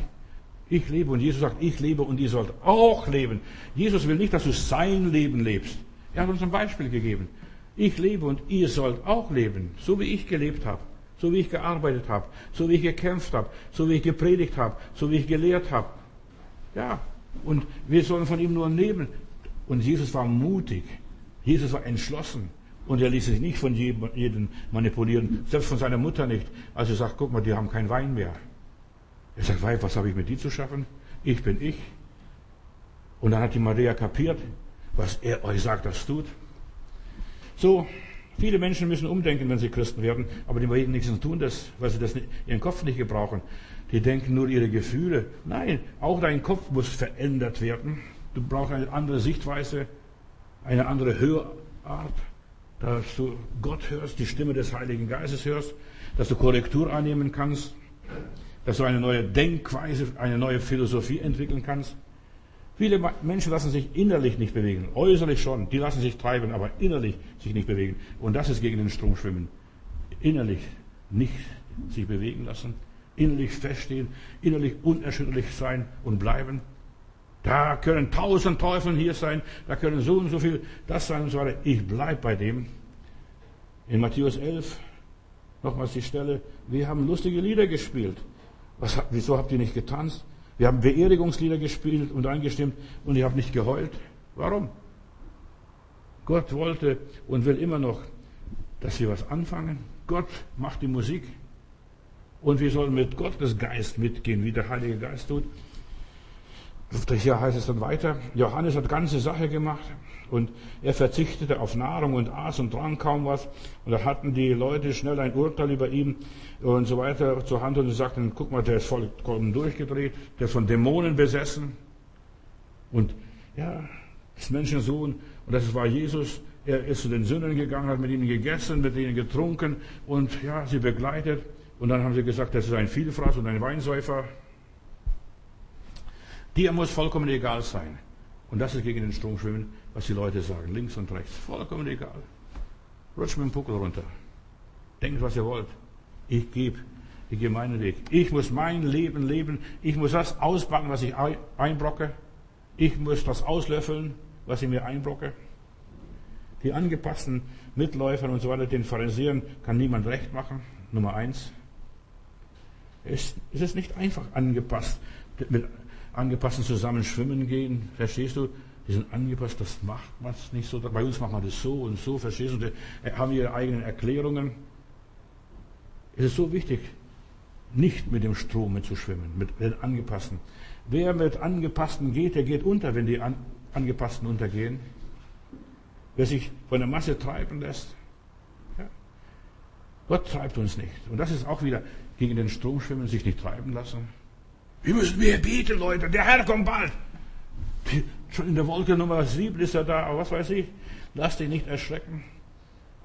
Ich lebe. Und Jesus sagt, ich lebe und ihr sollt auch leben. Jesus will nicht, dass du sein Leben lebst. Er hat uns ein Beispiel gegeben. Ich lebe und ihr sollt auch leben, so wie ich gelebt habe so wie ich gearbeitet habe, so wie ich gekämpft habe, so wie ich gepredigt habe, so wie ich gelehrt habe. Ja, und wir sollen von ihm nur nehmen. Und Jesus war mutig. Jesus war entschlossen. Und er ließ sich nicht von jedem manipulieren, selbst von seiner Mutter nicht. Als er sagt, guck mal, die haben keinen Wein mehr. Er sagt, Weib, was habe ich mit dir zu schaffen? Ich bin ich. Und dann hat die Maria kapiert, was er euch sagt, das tut. So, Viele Menschen müssen umdenken, wenn sie Christen werden, aber die wenigsten tun das, weil sie das nicht, ihren Kopf nicht gebrauchen. Die denken nur ihre Gefühle. Nein, auch dein Kopf muss verändert werden. Du brauchst eine andere Sichtweise, eine andere Hörart, dass du Gott hörst, die Stimme des Heiligen Geistes hörst, dass du Korrektur annehmen kannst, dass du eine neue Denkweise, eine neue Philosophie entwickeln kannst. Viele Menschen lassen sich innerlich nicht bewegen, äußerlich schon, die lassen sich treiben, aber innerlich sich nicht bewegen. Und das ist gegen den Strom schwimmen. Innerlich nicht sich bewegen lassen, innerlich feststehen, innerlich unerschütterlich sein und bleiben. Da können tausend Teufel hier sein, da können so und so viel das sein und so weiter. Ich bleibe bei dem. In Matthäus 11, nochmals die Stelle, wir haben lustige Lieder gespielt. Was, wieso habt ihr nicht getanzt? Wir haben Beerdigungslieder gespielt und eingestimmt und ich habe nicht geheult. Warum? Gott wollte und will immer noch, dass wir was anfangen. Gott macht die Musik und wir sollen mit Gottes Geist mitgehen, wie der Heilige Geist tut. Hier heißt es dann weiter, Johannes hat ganze Sache gemacht und er verzichtete auf Nahrung und aß und trank kaum was. Und da hatten die Leute schnell ein Urteil über ihn und so weiter zur Hand und sagten, guck mal, der ist vollkommen durchgedreht, der ist von Dämonen besessen. Und ja, das Menschensohn, und das war Jesus, er ist zu den Sündern gegangen, hat mit ihnen gegessen, mit ihnen getrunken und ja, sie begleitet. Und dann haben sie gesagt, das ist ein Vielfraß und ein Weinsäufer. Dir muss vollkommen egal sein. Und das ist gegen den Strom schwimmen, was die Leute sagen, links und rechts. Vollkommen egal. Rutscht mit dem Puckel runter. Denkt, was ihr wollt. Ich gebe, ich gehe meinen Weg. Ich muss mein Leben leben. Ich muss das ausbacken, was ich einbrocke. Ich muss das auslöffeln, was ich mir einbrocke. Die angepassten Mitläufer und so weiter, den Pharisäern kann niemand recht machen. Nummer eins. Es ist nicht einfach angepasst, angepassten zusammen schwimmen gehen. Verstehst du? Die sind angepasst, das macht man nicht so. Bei uns macht man das so und so, verstehst du? Die haben ihre eigenen Erklärungen. Es ist so wichtig, nicht mit dem Strom mitzuschwimmen, mit den Angepassten. Wer mit Angepassten geht, der geht unter, wenn die Angepassten untergehen. Wer sich von der Masse treiben lässt, ja. Gott treibt uns nicht. Und das ist auch wieder gegen den Strom schwimmen, sich nicht treiben lassen. Wir müssen mehr beten, Leute. Der Herr kommt bald. Schon in der Wolke Nummer 7 ist er da, aber was weiß ich. Lass dich nicht erschrecken.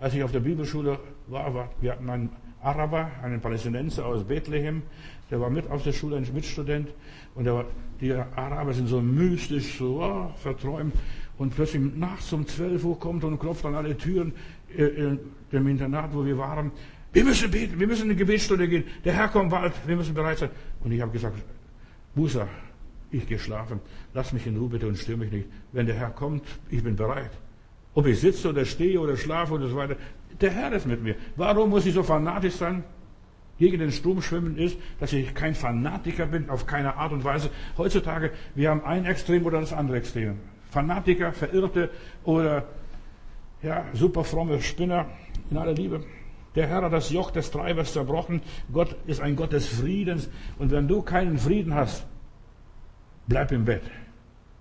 Als ich auf der Bibelschule war, war wir hatten einen Araber, einen Palästinenser aus Bethlehem, der war mit auf der Schule, ein Mitstudent. Und war, die Araber sind so mystisch, so oh, verträumt. Und plötzlich nachts um 12 Uhr kommt und klopft an alle Türen äh, in dem Internat, wo wir waren. Wir müssen beten, wir müssen in die Gebetsstunde gehen. Der Herr kommt bald, wir müssen bereit sein. Und ich habe gesagt, Musa, ich gehe schlafen, lass mich in Ruhe bitte und stör mich nicht. Wenn der Herr kommt, ich bin bereit. Ob ich sitze oder stehe oder schlafe und so weiter, der Herr ist mit mir. Warum muss ich so fanatisch sein? Gegen den Strom schwimmen ist, dass ich kein Fanatiker bin, auf keine Art und Weise. Heutzutage, wir haben ein Extrem oder das andere Extrem. Fanatiker, Verirrte oder ja, super fromme Spinner in aller Liebe. Der Herr hat das Joch des Treibers zerbrochen. Gott ist ein Gott des Friedens. Und wenn du keinen Frieden hast, bleib im Bett.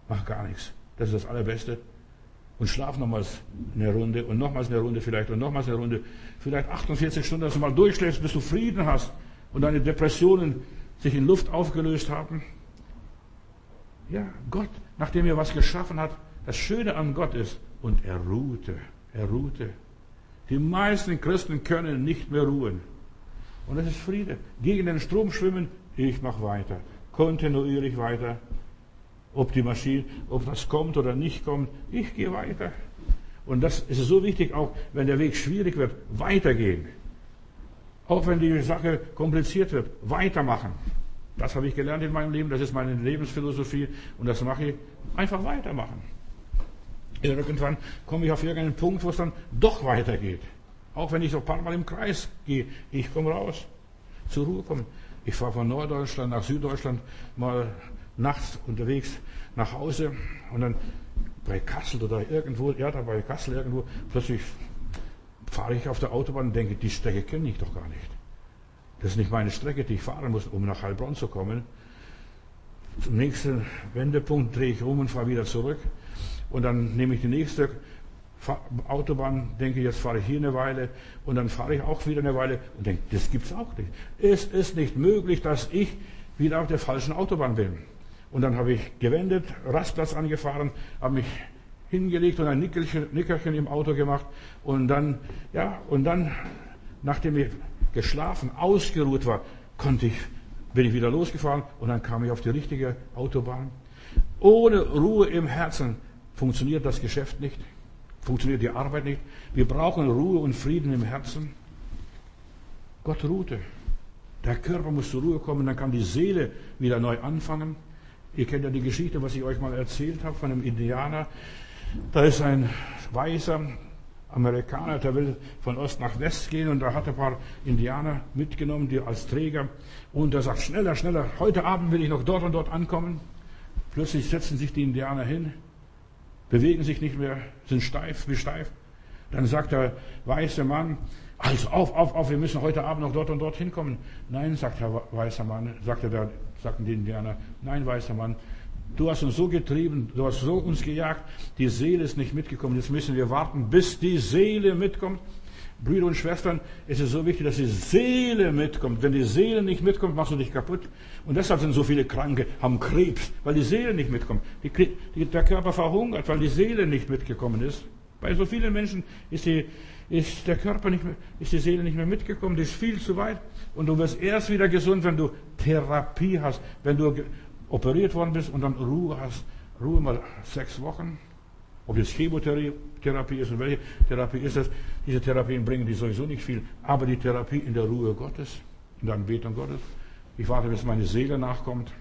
Mach gar nichts. Das ist das Allerbeste. Und schlaf nochmals eine Runde und nochmals eine Runde vielleicht und nochmals eine Runde. Vielleicht 48 Stunden, dass du mal durchschläfst, bis du Frieden hast und deine Depressionen sich in Luft aufgelöst haben. Ja, Gott, nachdem er was geschaffen hat, das Schöne an Gott ist, und er ruhte, er ruhte. Die meisten Christen können nicht mehr ruhen. Und das ist Friede. Gegen den Strom schwimmen, ich mache weiter. Kontinuierlich weiter. Ob die Maschine, ob das kommt oder nicht kommt, ich gehe weiter. Und das ist so wichtig, auch wenn der Weg schwierig wird, weitergehen. Auch wenn die Sache kompliziert wird, weitermachen. Das habe ich gelernt in meinem Leben, das ist meine Lebensphilosophie und das mache ich einfach weitermachen. Irgendwann komme ich auf irgendeinen Punkt, wo es dann doch weitergeht. Auch wenn ich so ein paar Mal im Kreis gehe, ich komme raus, zur Ruhe kommen. Ich fahre von Norddeutschland nach Süddeutschland mal nachts unterwegs nach Hause und dann bei Kassel oder irgendwo, ja, da bei Kassel irgendwo, plötzlich fahre ich auf der Autobahn und denke, die Strecke kenne ich doch gar nicht. Das ist nicht meine Strecke, die ich fahren muss, um nach Heilbronn zu kommen. Zum nächsten Wendepunkt drehe ich um und fahre wieder zurück. Und dann nehme ich die nächste Autobahn, denke, jetzt fahre ich hier eine Weile und dann fahre ich auch wieder eine Weile und denke, das gibt's auch nicht. Es ist nicht möglich, dass ich wieder auf der falschen Autobahn bin. Und dann habe ich gewendet, Rastplatz angefahren, habe mich hingelegt und ein Nickerchen, Nickerchen im Auto gemacht und dann, ja, und dann, nachdem ich geschlafen, ausgeruht war, konnte ich, bin ich wieder losgefahren und dann kam ich auf die richtige Autobahn. Ohne Ruhe im Herzen funktioniert das Geschäft nicht, funktioniert die Arbeit nicht. Wir brauchen Ruhe und Frieden im Herzen. Gott ruhte. Der Körper muss zur Ruhe kommen, dann kann die Seele wieder neu anfangen. Ihr kennt ja die Geschichte, was ich euch mal erzählt habe von einem Indianer. Da ist ein weißer Amerikaner, der will von Ost nach West gehen und da hat er ein paar Indianer mitgenommen, die als Träger. Und er sagt, schneller, schneller, heute Abend will ich noch dort und dort ankommen. Plötzlich setzen sich die Indianer hin bewegen sich nicht mehr, sind steif wie steif. Dann sagt der weiße Mann, also auf, auf, auf, wir müssen heute Abend noch dort und dort hinkommen. Nein, sagt der weiße Mann, sagte der, sagten die Indianer, nein, weißer Mann, du hast uns so getrieben, du hast so uns gejagt, die Seele ist nicht mitgekommen, jetzt müssen wir warten, bis die Seele mitkommt. Brüder und Schwestern, es ist so wichtig, dass die Seele mitkommt. Wenn die Seele nicht mitkommt, machst du dich kaputt. Und deshalb sind so viele Kranke, haben Krebs, weil die Seele nicht mitkommt. Die, die, der Körper verhungert, weil die Seele nicht mitgekommen ist. Bei so vielen Menschen ist, die, ist der Körper nicht mehr, ist die Seele nicht mehr mitgekommen, die ist viel zu weit. Und du wirst erst wieder gesund, wenn du Therapie hast, wenn du operiert worden bist und dann Ruhe hast. Ruhe mal sechs Wochen. Ob jetzt Chemotherapie ist und welche Therapie ist das, diese Therapien bringen die sowieso nicht viel. Aber die Therapie in der Ruhe Gottes, in der Anbetung Gottes. Ich warte, bis meine Seele nachkommt.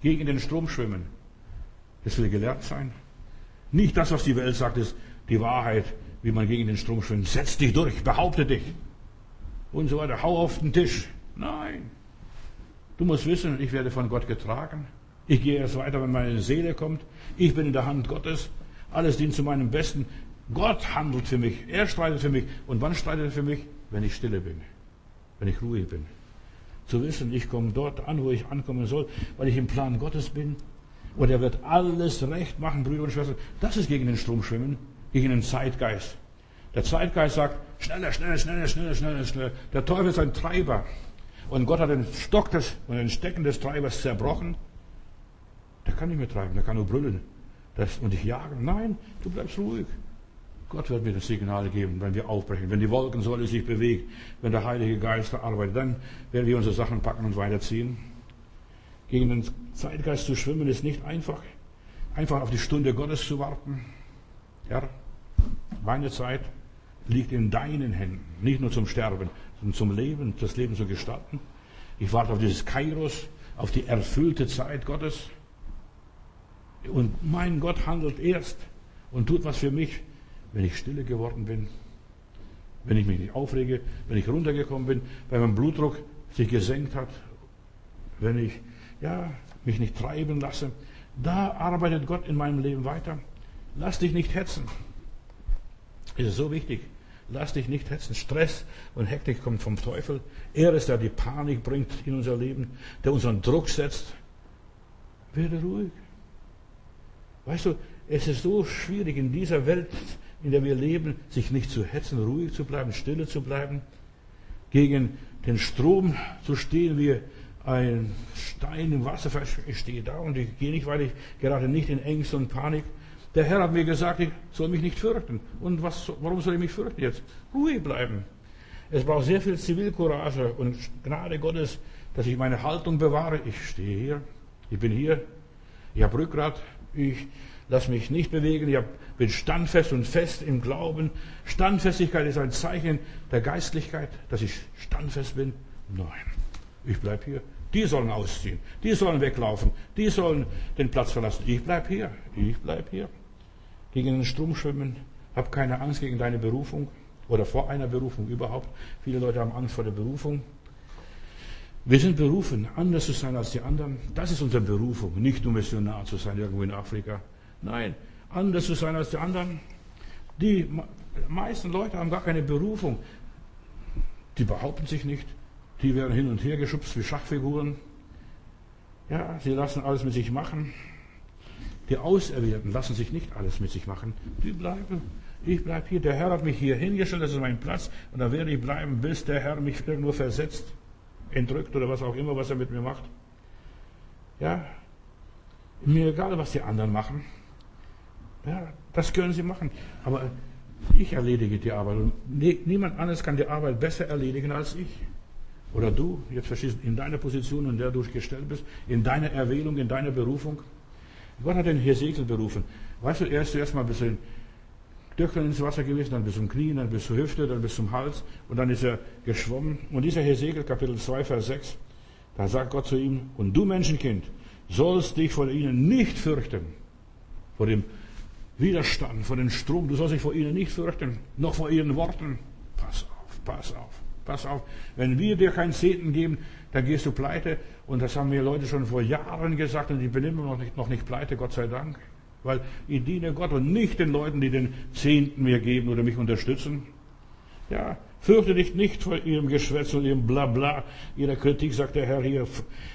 Gegen den Strom schwimmen. Das will gelehrt sein. Nicht das, was die Welt sagt, ist die Wahrheit, wie man gegen den Strom schwimmt. Setz dich durch, behaupte dich. Und so weiter. Hau auf den Tisch. Nein. Du musst wissen, ich werde von Gott getragen. Ich gehe erst weiter, wenn meine Seele kommt. Ich bin in der Hand Gottes. Alles dient zu meinem Besten. Gott handelt für mich. Er streitet für mich. Und wann streitet er für mich? Wenn ich stille bin. Wenn ich ruhig bin. Zu wissen, ich komme dort an, wo ich ankommen soll, weil ich im Plan Gottes bin. Und er wird alles recht machen, Brüder und Schwestern. Das ist gegen den Strom schwimmen. Gegen den Zeitgeist. Der Zeitgeist sagt, schneller, schneller, schneller, schneller, schneller, schneller. Der Teufel ist ein Treiber. Und Gott hat den Stock des, und den Stecken des Treibers zerbrochen. Der kann nicht mehr treiben, der kann nur brüllen das, und dich jagen. Nein, du bleibst ruhig. Gott wird mir das Signal geben, wenn wir aufbrechen, wenn die Wolkensäule sich bewegt, wenn der Heilige Geist arbeitet, dann werden wir unsere Sachen packen und weiterziehen. Gegen den Zeitgeist zu schwimmen ist nicht einfach. Einfach auf die Stunde Gottes zu warten. Ja, meine Zeit liegt in deinen Händen, nicht nur zum Sterben, sondern zum Leben, das Leben zu gestalten. Ich warte auf dieses Kairos, auf die erfüllte Zeit Gottes. Und mein Gott handelt erst und tut was für mich, wenn ich stille geworden bin, wenn ich mich nicht aufrege, wenn ich runtergekommen bin, wenn mein Blutdruck sich gesenkt hat, wenn ich ja, mich nicht treiben lasse. Da arbeitet Gott in meinem Leben weiter. Lass dich nicht hetzen. Es ist so wichtig. Lass dich nicht hetzen. Stress und Hektik kommt vom Teufel. Er ist der, der die Panik bringt in unser Leben, der unseren Druck setzt. Werde ruhig. Weißt du, es ist so schwierig in dieser Welt, in der wir leben, sich nicht zu hetzen, ruhig zu bleiben, stille zu bleiben, gegen den Strom zu stehen, wie ein Stein im Wasser. Ich stehe da und ich gehe nicht, weil ich gerade nicht in Ängste und Panik der Herr hat mir gesagt, ich soll mich nicht fürchten. Und was, warum soll ich mich fürchten jetzt? Ruhig bleiben. Es braucht sehr viel Zivilcourage und Gnade Gottes, dass ich meine Haltung bewahre. Ich stehe hier, ich bin hier, ich habe Rückgrat, ich lasse mich nicht bewegen, ich bin standfest und fest im Glauben. Standfestigkeit ist ein Zeichen der Geistlichkeit, dass ich standfest bin. Nein, ich bleibe hier. Die sollen ausziehen, die sollen weglaufen, die sollen den Platz verlassen. Ich bleibe hier, ich bleibe hier gegen den Strom schwimmen. Hab keine Angst gegen deine Berufung oder vor einer Berufung überhaupt. Viele Leute haben Angst vor der Berufung. Wir sind berufen, anders zu sein als die anderen. Das ist unsere Berufung, nicht nur Missionar zu sein irgendwo in Afrika. Nein, anders zu sein als die anderen. Die meisten Leute haben gar keine Berufung. Die behaupten sich nicht. Die werden hin und her geschubst wie Schachfiguren. Ja, sie lassen alles mit sich machen. Die Auserwählten lassen sich nicht alles mit sich machen. Die bleiben. Ich bleibe hier. Der Herr hat mich hier hingestellt, das ist mein Platz. Und da werde ich bleiben, bis der Herr mich irgendwo versetzt, entrückt oder was auch immer, was er mit mir macht. Ja, mir egal, was die anderen machen. Ja, das können sie machen. Aber ich erledige die Arbeit. Und niemand anderes kann die Arbeit besser erledigen als ich. Oder du, jetzt verstehst du, in deiner Position, in der du gestellt bist, in deiner Erwählung, in deiner Berufung. Gott hat den Hesekiel berufen. Weißt du, er ist zuerst mal ein bisschen Döckeln ins Wasser gewesen, dann bis zum Knie, dann bis zur Hüfte, dann bis zum Hals und dann ist er geschwommen. Und dieser Hesekiel, Kapitel 2, Vers 6, da sagt Gott zu ihm, und du Menschenkind, sollst dich vor ihnen nicht fürchten, vor dem Widerstand, vor dem Strom, du sollst dich vor ihnen nicht fürchten, noch vor ihren Worten. Pass auf, pass auf, pass auf. Wenn wir dir keinen Zehnten geben, dann gehst du pleite. Und das haben mir Leute schon vor Jahren gesagt und ich bin immer noch nicht, noch nicht pleite, Gott sei Dank. Weil ich diene Gott und nicht den Leuten, die den Zehnten mir geben oder mich unterstützen. Ja, fürchte dich nicht vor ihrem Geschwätz und ihrem Blabla, ihrer Kritik, sagt der Herr hier,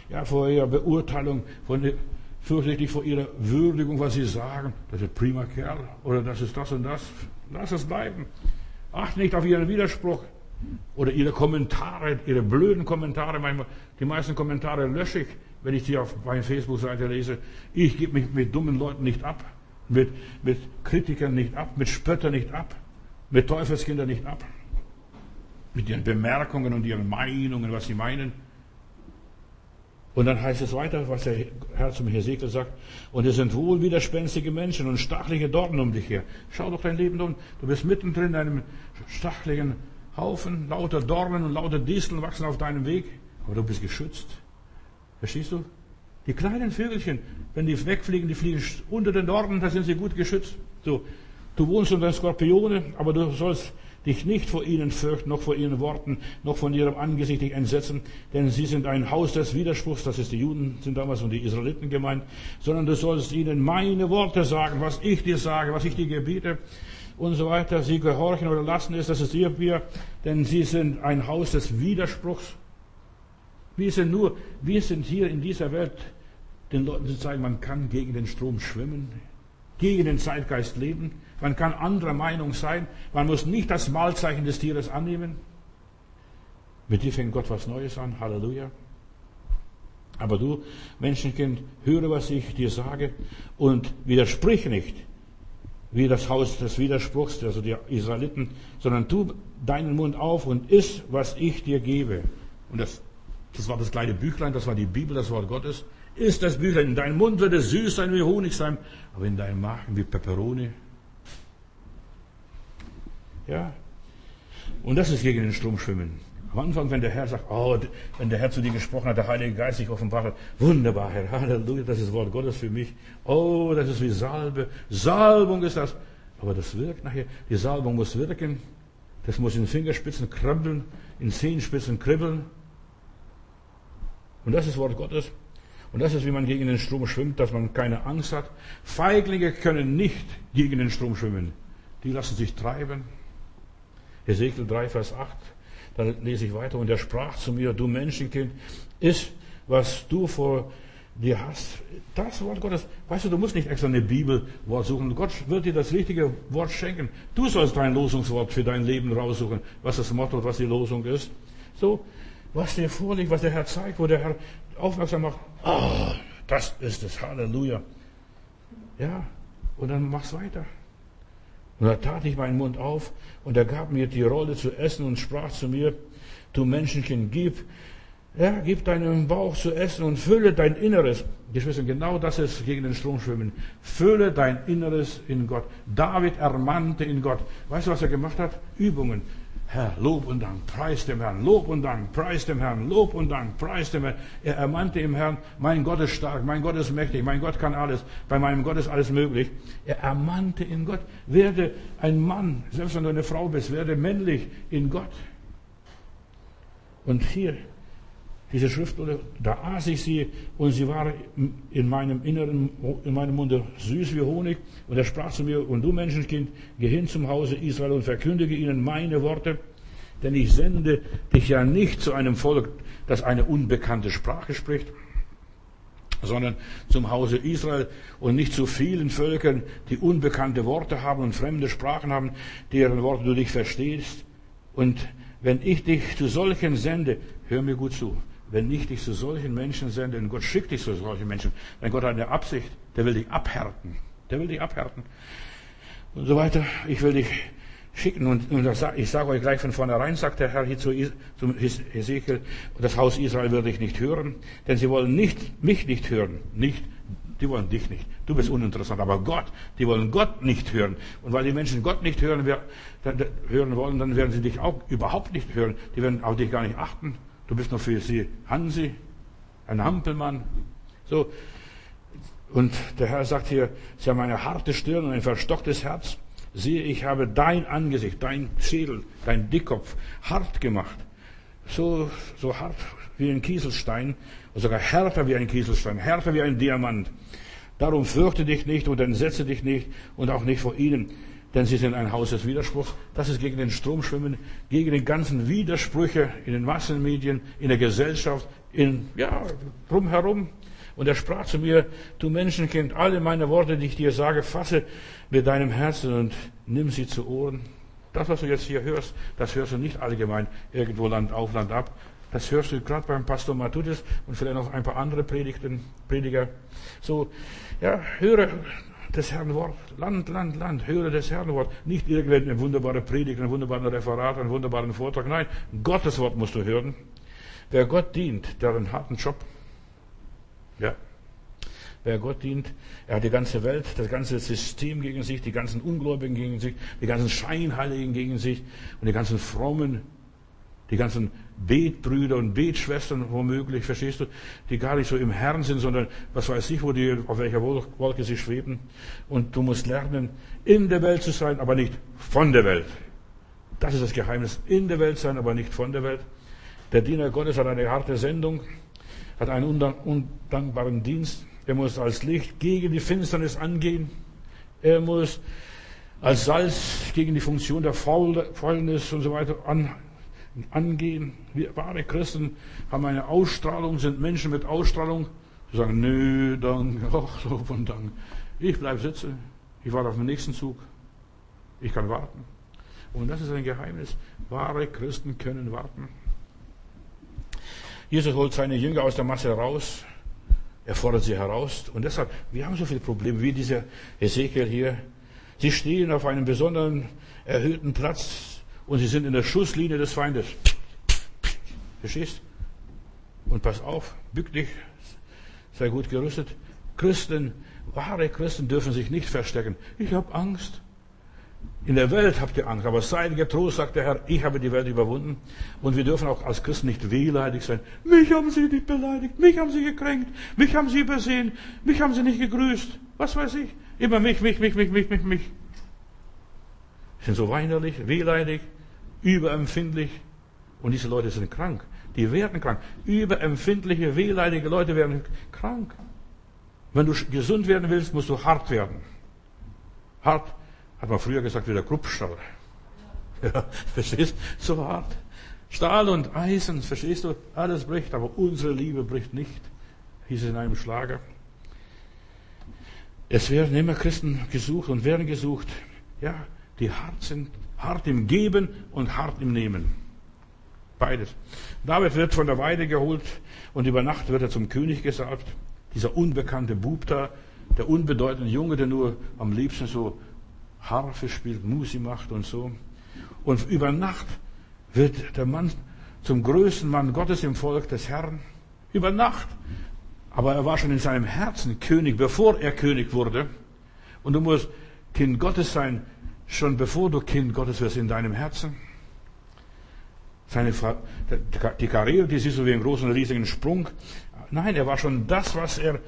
ja, vor ihrer Beurteilung, von, fürchte dich vor ihrer Würdigung, was sie sagen. Das ist prima Kerl oder das ist das und das. Lass es bleiben. Achte nicht auf ihren Widerspruch. Oder ihre Kommentare, ihre blöden Kommentare, manchmal, die meisten Kommentare lösche ich, wenn ich die auf meiner Facebook-Seite lese. Ich gebe mich mit dummen Leuten nicht ab, mit, mit Kritikern nicht ab, mit Spöttern nicht ab, mit Teufelskindern nicht ab, mit ihren Bemerkungen und ihren Meinungen, was sie meinen. Und dann heißt es weiter, was der Herr zum Hesekiel sagt. Und es sind wohl widerspenstige Menschen und stachliche Dornen um dich her. Schau doch dein Leben um. Du bist mittendrin in einem stachlichen Haufen lauter Dornen und lauter Disteln wachsen auf deinem Weg, aber du bist geschützt. Verstehst du? Die kleinen Vögelchen, wenn die wegfliegen, die fliegen unter den Dornen, da sind sie gut geschützt. So, du wohnst unter den Skorpione, aber du sollst dich nicht vor ihnen fürchten, noch vor ihren Worten, noch von ihrem Angesicht dich entsetzen, denn sie sind ein Haus des Widerspruchs, das ist die Juden, sind damals und die Israeliten gemeint, sondern du sollst ihnen meine Worte sagen, was ich dir sage, was ich dir gebiete und so weiter. Sie gehorchen oder lassen es, das ist ihr Bier, denn sie sind ein Haus des Widerspruchs. Wir sind nur, wir sind hier in dieser Welt, den Leuten zu zeigen, man kann gegen den Strom schwimmen, gegen den Zeitgeist leben, man kann anderer Meinung sein, man muss nicht das Mahlzeichen des Tieres annehmen. Mit dir fängt Gott was Neues an, Halleluja. Aber du, Menschenkind, höre, was ich dir sage und widersprich nicht wie das Haus des Widerspruchs, also die Israeliten, sondern tu deinen Mund auf und iss, was ich dir gebe. Und das, das war das kleine Büchlein, das war die Bibel, das Wort Gottes. Iss das Büchlein, in deinem Mund wird es süß sein wie Honig sein, aber in deinem Magen wie Peperoni. Ja. Und das ist gegen den Strom schwimmen. Am Anfang, wenn der Herr sagt, oh, wenn der Herr zu dir gesprochen hat, der Heilige Geist sich offenbart hat, wunderbar, Herr, Halleluja, das ist das Wort Gottes für mich. Oh, das ist wie Salbe. Salbung ist das. Aber das wirkt nachher. Die Salbung muss wirken. Das muss in Fingerspitzen krabbeln, in Zehenspitzen kribbeln. Und das ist Wort Gottes. Und das ist, wie man gegen den Strom schwimmt, dass man keine Angst hat. Feiglinge können nicht gegen den Strom schwimmen. Die lassen sich treiben. Ezekiel 3, Vers 8. Da lese ich weiter. Und er sprach zu mir, du Menschenkind, ist, was du vor dir hast. Das Wort Gottes. Weißt du, du musst nicht extra eine Bibelwort suchen. Gott wird dir das richtige Wort schenken. Du sollst dein Losungswort für dein Leben raussuchen, was das Motto, was die Losung ist. So, was dir vorliegt, was der Herr zeigt, wo der Herr aufmerksam macht. Oh, das ist es. Halleluja. Ja, und dann mach's weiter. Und da tat ich meinen Mund auf und er gab mir die Rolle zu essen und sprach zu mir, du Menschenkind, gib, ja, gib deinem Bauch zu essen und fülle dein Inneres. Geschwister, genau das ist gegen den Strom schwimmen. Fülle dein Inneres in Gott. David ermannte in Gott. Weißt du, was er gemacht hat? Übungen. Herr, Lob und Dank, preis dem Herrn, Lob und Dank, preis dem Herrn, Lob und Dank, preis dem Herrn. Er ermannte im Herrn, mein Gott ist stark, mein Gott ist mächtig, mein Gott kann alles, bei meinem Gott ist alles möglich. Er ermannte in Gott, werde ein Mann, selbst wenn du eine Frau bist, werde männlich in Gott. Und hier, diese Schriftstelle, da aß ich sie und sie war in meinem Inneren, in meinem Munde süß wie Honig. Und er sprach zu mir, und du Menschenkind, geh hin zum Hause Israel und verkündige ihnen meine Worte, denn ich sende dich ja nicht zu einem Volk, das eine unbekannte Sprache spricht, sondern zum Hause Israel und nicht zu vielen Völkern, die unbekannte Worte haben und fremde Sprachen haben, deren Worte du dich verstehst. Und wenn ich dich zu solchen sende, hör mir gut zu, wenn ich dich zu solchen Menschen sende, und Gott schickt dich zu solchen Menschen, wenn Gott hat eine Absicht, der will dich abhärten. Der will dich abhärten. Und so weiter. Ich will dich schicken. Und, und ich sage euch gleich von vornherein, sagt der Herr hier zu, zu Ezekiel, das Haus Israel wird dich nicht hören, denn sie wollen nicht, mich nicht hören. Nicht, die wollen dich nicht. Du bist uninteressant. Aber Gott, die wollen Gott nicht hören. Und weil die Menschen Gott nicht hören, hören wollen, dann werden sie dich auch überhaupt nicht hören. Die werden auf dich gar nicht achten. Du bist noch für sie Hansi, ein Hampelmann. So. Und der Herr sagt hier, sie haben eine harte Stirn und ein verstocktes Herz. Siehe, ich habe dein Angesicht, dein Schädel, dein Dickkopf hart gemacht. So, so hart wie ein Kieselstein, sogar härter wie ein Kieselstein, härter wie ein Diamant. Darum fürchte dich nicht und entsetze dich nicht und auch nicht vor ihnen, denn sie sind ein Haus des Widerspruchs. Das ist gegen den Strom schwimmen, gegen die ganzen Widersprüche in den Massenmedien, in der Gesellschaft, in, ja, drumherum. Und er sprach zu mir, du Menschenkind, alle meine Worte, die ich dir sage, fasse mit deinem Herzen und nimm sie zu Ohren. Das, was du jetzt hier hörst, das hörst du nicht allgemein irgendwo Land auf, Land ab. Das hörst du gerade beim Pastor Matthäus und vielleicht noch ein paar andere Predigten, Prediger. So, ja, höre des Herrn Wort. Land, Land, Land, höre des Herrn Wort. Nicht irgendeine wunderbare Predigt, ein wunderbares Referat, einen wunderbaren Vortrag. Nein, Gottes Wort musst du hören. Wer Gott dient, der hat einen harten Job. Ja. Wer Gott dient, er hat die ganze Welt, das ganze System gegen sich, die ganzen Ungläubigen gegen sich, die ganzen Scheinheiligen gegen sich und die ganzen Frommen, die ganzen Betbrüder und Betschwestern womöglich, verstehst du, die gar nicht so im Herrn sind, sondern was weiß ich, wo die, auf welcher Wolke sie schweben. Und du musst lernen, in der Welt zu sein, aber nicht von der Welt. Das ist das Geheimnis. In der Welt sein, aber nicht von der Welt. Der Diener Gottes hat eine harte Sendung, hat einen undankbaren Dienst. Er muss als Licht gegen die Finsternis angehen. Er muss als Salz gegen die Funktion der Fäulnis und so weiter an, angehen. Wir wahre Christen haben eine Ausstrahlung, sind Menschen mit Ausstrahlung. Sie sagen, nö, danke, ach, so von Dank. Ich bleibe sitzen. Ich warte auf den nächsten Zug. Ich kann warten. Und das ist ein Geheimnis. Wahre Christen können warten. Jesus holt seine Jünger aus der Masse raus. Er fordert sie heraus. Und deshalb, wir haben so viele Probleme, wie dieser Ezekiel hier. Sie stehen auf einem besonderen erhöhten Platz und sie sind in der Schusslinie des Feindes. Verstehst? Und pass auf, bück dich, sei gut gerüstet. Christen, wahre Christen dürfen sich nicht verstecken. Ich habe Angst. In der Welt habt ihr Angst, aber seid getrost, sagt der Herr, ich habe die Welt überwunden. Und wir dürfen auch als Christen nicht wehleidig sein. Mich haben sie nicht beleidigt, mich haben sie gekränkt, mich haben sie übersehen, mich haben sie nicht gegrüßt. Was weiß ich? Immer mich, mich, mich, mich, mich, mich, mich. Sind so weinerlich, wehleidig, überempfindlich. Und diese Leute sind krank. Die werden krank. Überempfindliche, wehleidige Leute werden krank. Wenn du gesund werden willst, musst du hart werden. Hart, hat man früher gesagt, wie der Kruppstahl. Ja, verstehst? So hart. Stahl und Eisen, verstehst du? Alles bricht, aber unsere Liebe bricht nicht. Hieß es in einem Schlager. Es werden immer Christen gesucht und werden gesucht, ja, die hart sind, hart im Geben und hart im Nehmen. Beides. David wird von der Weide geholt und über Nacht wird er zum König gesalbt. Dieser unbekannte Bub da, der unbedeutende Junge, der nur am liebsten so Harfe spielt, Musi macht und so. Und über Nacht wird der Mann zum größten Mann Gottes im Volk des Herrn. Über Nacht. Aber er war schon in seinem Herzen König, bevor er König wurde. Und du musst Kind Gottes sein, schon bevor du Kind Gottes wirst in deinem Herzen. Seine, die Karriere, die siehst du wie einen großen, riesigen Sprung. Nein, er war schon das, was er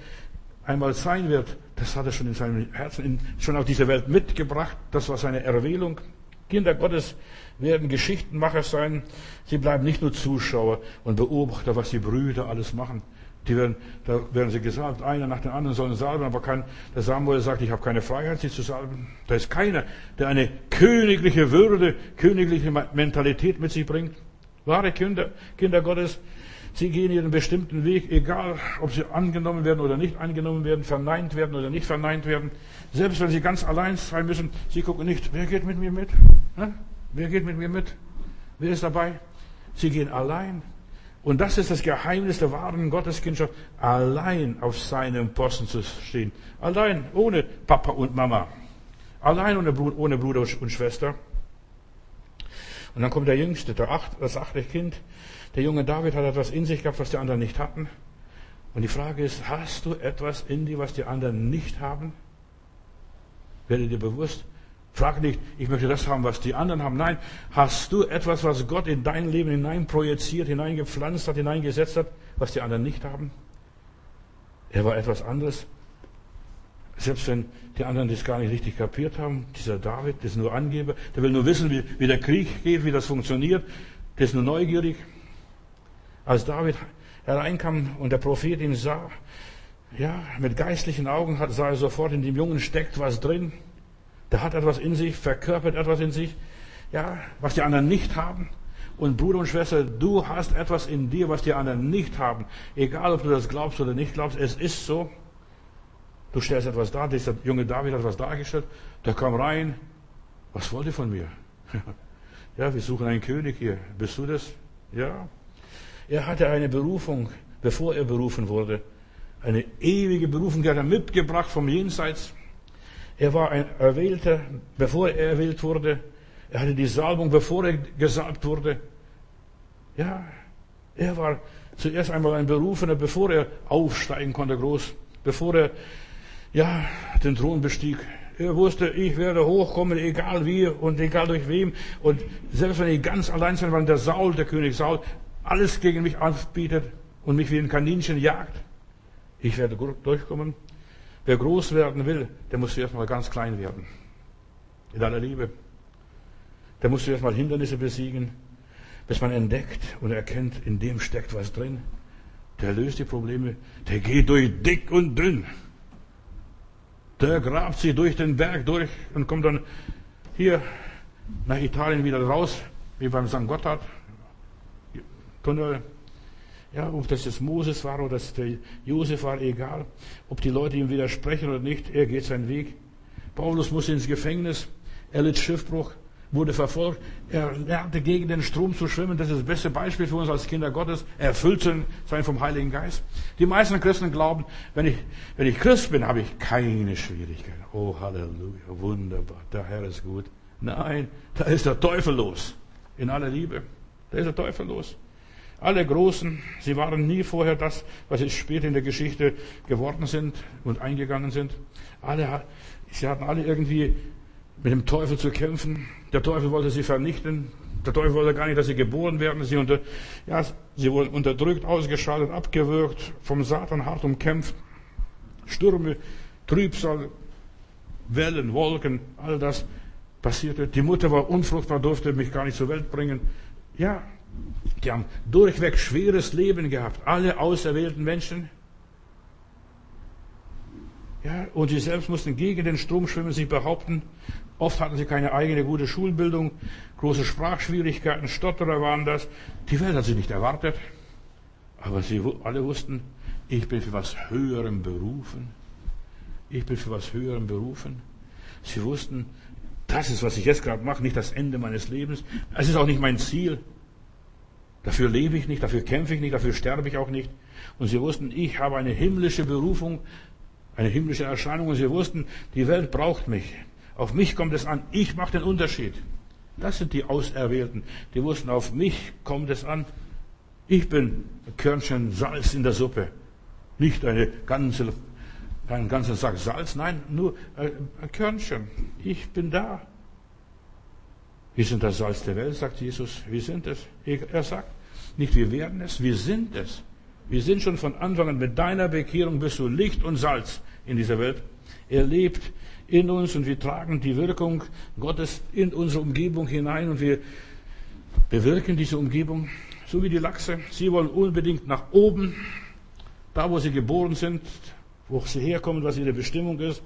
einmal sein wird. Das hat er schon in seinem Herzen, schon auf diese Welt mitgebracht. Das war seine Erwählung. Kinder Gottes werden Geschichtenmacher sein. Sie bleiben nicht nur Zuschauer und Beobachter, was die Brüder alles machen. Die werden, da werden sie gesalbt, einer nach dem anderen sollen salben, aber kein, der Samuel sagt, ich habe keine Freiheit, sie zu salben. Da ist keiner, der eine königliche Würde, königliche Mentalität mit sich bringt. Wahre Kinder, Kinder Gottes, sie gehen ihren bestimmten Weg, egal ob sie angenommen werden oder nicht angenommen werden, verneint werden oder nicht verneint werden. Selbst wenn sie ganz allein sein müssen, sie gucken nicht, wer geht mit mir mit? Wer geht mit mir mit? Wer ist dabei? Sie gehen allein. Und das ist das Geheimnis der wahren Gotteskindschaft, allein auf seinem Posten zu stehen. Allein, ohne Papa und Mama. Allein ohne Bruder und Schwester. Und dann kommt der Jüngste, der acht, das achte Kind. Der junge David hat etwas in sich gehabt, was die anderen nicht hatten. Und die Frage ist, hast du etwas in dir, was die anderen nicht haben? Werde dir bewusst. Frag nicht, ich möchte das haben, was die anderen haben. Nein, hast du etwas, was Gott in dein Leben hineinprojiziert, hineingepflanzt hat, hineingesetzt hat, was die anderen nicht haben? Er war etwas anderes. Selbst wenn die anderen das gar nicht richtig kapiert haben, dieser David, das ist nur Angeber, der will nur wissen, wie, wie der Krieg geht, wie das funktioniert, der ist nur neugierig. Als David hereinkam und der Prophet ihn sah, ja, mit geistlichen Augen hat, sah er sofort, in dem Jungen steckt was drin. Der hat etwas in sich, verkörpert etwas in sich, ja, was die anderen nicht haben. Und Bruder und Schwester, du hast etwas in dir, was die anderen nicht haben. Egal, ob du das glaubst oder nicht glaubst, es ist so. Du stellst etwas dar, dieser junge David hat etwas dargestellt, der kam rein. Was wollt ihr von mir? ja, wir suchen einen König hier. Bist du das? Ja. Er hatte eine Berufung, bevor er berufen wurde. Eine ewige Berufung, die hat er mitgebracht vom Jenseits. Er war ein Erwählter, bevor er erwählt wurde. Er hatte die Salbung, bevor er gesalbt wurde. Ja, er war zuerst einmal ein Berufener, bevor er aufsteigen konnte groß, bevor er ja, den Thron bestieg. Er wusste, ich werde hochkommen, egal wie und egal durch wem. Und selbst wenn ich ganz allein sein weil der Saul, der König Saul, alles gegen mich aufbietet und mich wie ein Kaninchen jagt, ich werde durchkommen. Wer groß werden will, der muss zuerst mal ganz klein werden. In aller Liebe. Der muss zuerst mal Hindernisse besiegen, bis man entdeckt und erkennt, in dem steckt was drin. Der löst die Probleme. Der geht durch dick und dünn. Der grabt sich durch den Berg durch und kommt dann hier nach Italien wieder raus, wie beim St. Gotthard Tunnel. Ja, ob das jetzt Moses war oder das der Josef war, egal. Ob die Leute ihm widersprechen oder nicht, er geht seinen Weg. Paulus muss ins Gefängnis, er litt Schiffbruch, wurde verfolgt. Er lernte gegen den Strom zu schwimmen. Das ist das beste Beispiel für uns als Kinder Gottes. Er erfüllt sein vom Heiligen Geist. Die meisten Christen glauben, wenn ich, wenn ich Christ bin, habe ich keine Schwierigkeiten. Oh, Halleluja, wunderbar, der Herr ist gut. Nein, da ist der Teufel los. In aller Liebe. Da ist der Teufel los. Alle Großen, sie waren nie vorher das, was sie später in der Geschichte geworden sind und eingegangen sind. Alle, sie hatten alle irgendwie mit dem Teufel zu kämpfen. Der Teufel wollte sie vernichten. Der Teufel wollte gar nicht, dass sie geboren werden. Sie, unter, ja, sie wurden unterdrückt, ausgeschaltet, abgewürgt, vom Satan hart umkämpft. Stürme, Trübsal, Wellen, Wolken, all das passierte. Die Mutter war unfruchtbar, durfte mich gar nicht zur Welt bringen. Ja, die haben durchweg schweres Leben gehabt. Alle auserwählten Menschen. Ja, und sie selbst mussten gegen den Strom schwimmen, sich behaupten. Oft hatten sie keine eigene gute Schulbildung, große Sprachschwierigkeiten, Stotterer waren das. Die Welt hat sie nicht erwartet. Aber sie alle wussten, ich bin für was Höherem berufen. Ich bin für was Höherem berufen. Sie wussten, das ist, was ich jetzt gerade mache, nicht das Ende meines Lebens. Es ist auch nicht mein Ziel. Dafür lebe ich nicht, dafür kämpfe ich nicht, dafür sterbe ich auch nicht. Und sie wussten, ich habe eine himmlische Berufung, eine himmlische Erscheinung. Und sie wussten, die Welt braucht mich. Auf mich kommt es an. Ich mache den Unterschied. Das sind die Auserwählten. Die wussten, auf mich kommt es an. Ich bin ein Körnchen Salz in der Suppe. Nicht eine ganze, einen ganzen Sack Salz, nein, nur ein Körnchen. Ich bin da. Wir sind das Salz der Welt, sagt Jesus. Wir sind es. Er sagt nicht, wir werden es, wir sind es. Wir sind schon von Anfang an mit deiner Bekehrung bist du Licht und Salz in dieser Welt. Er lebt in uns und wir tragen die Wirkung Gottes in unsere Umgebung hinein und wir bewirken diese Umgebung. So wie die Lachse. Sie wollen unbedingt nach oben, da wo sie geboren sind, wo sie herkommen, was ihre Bestimmung ist.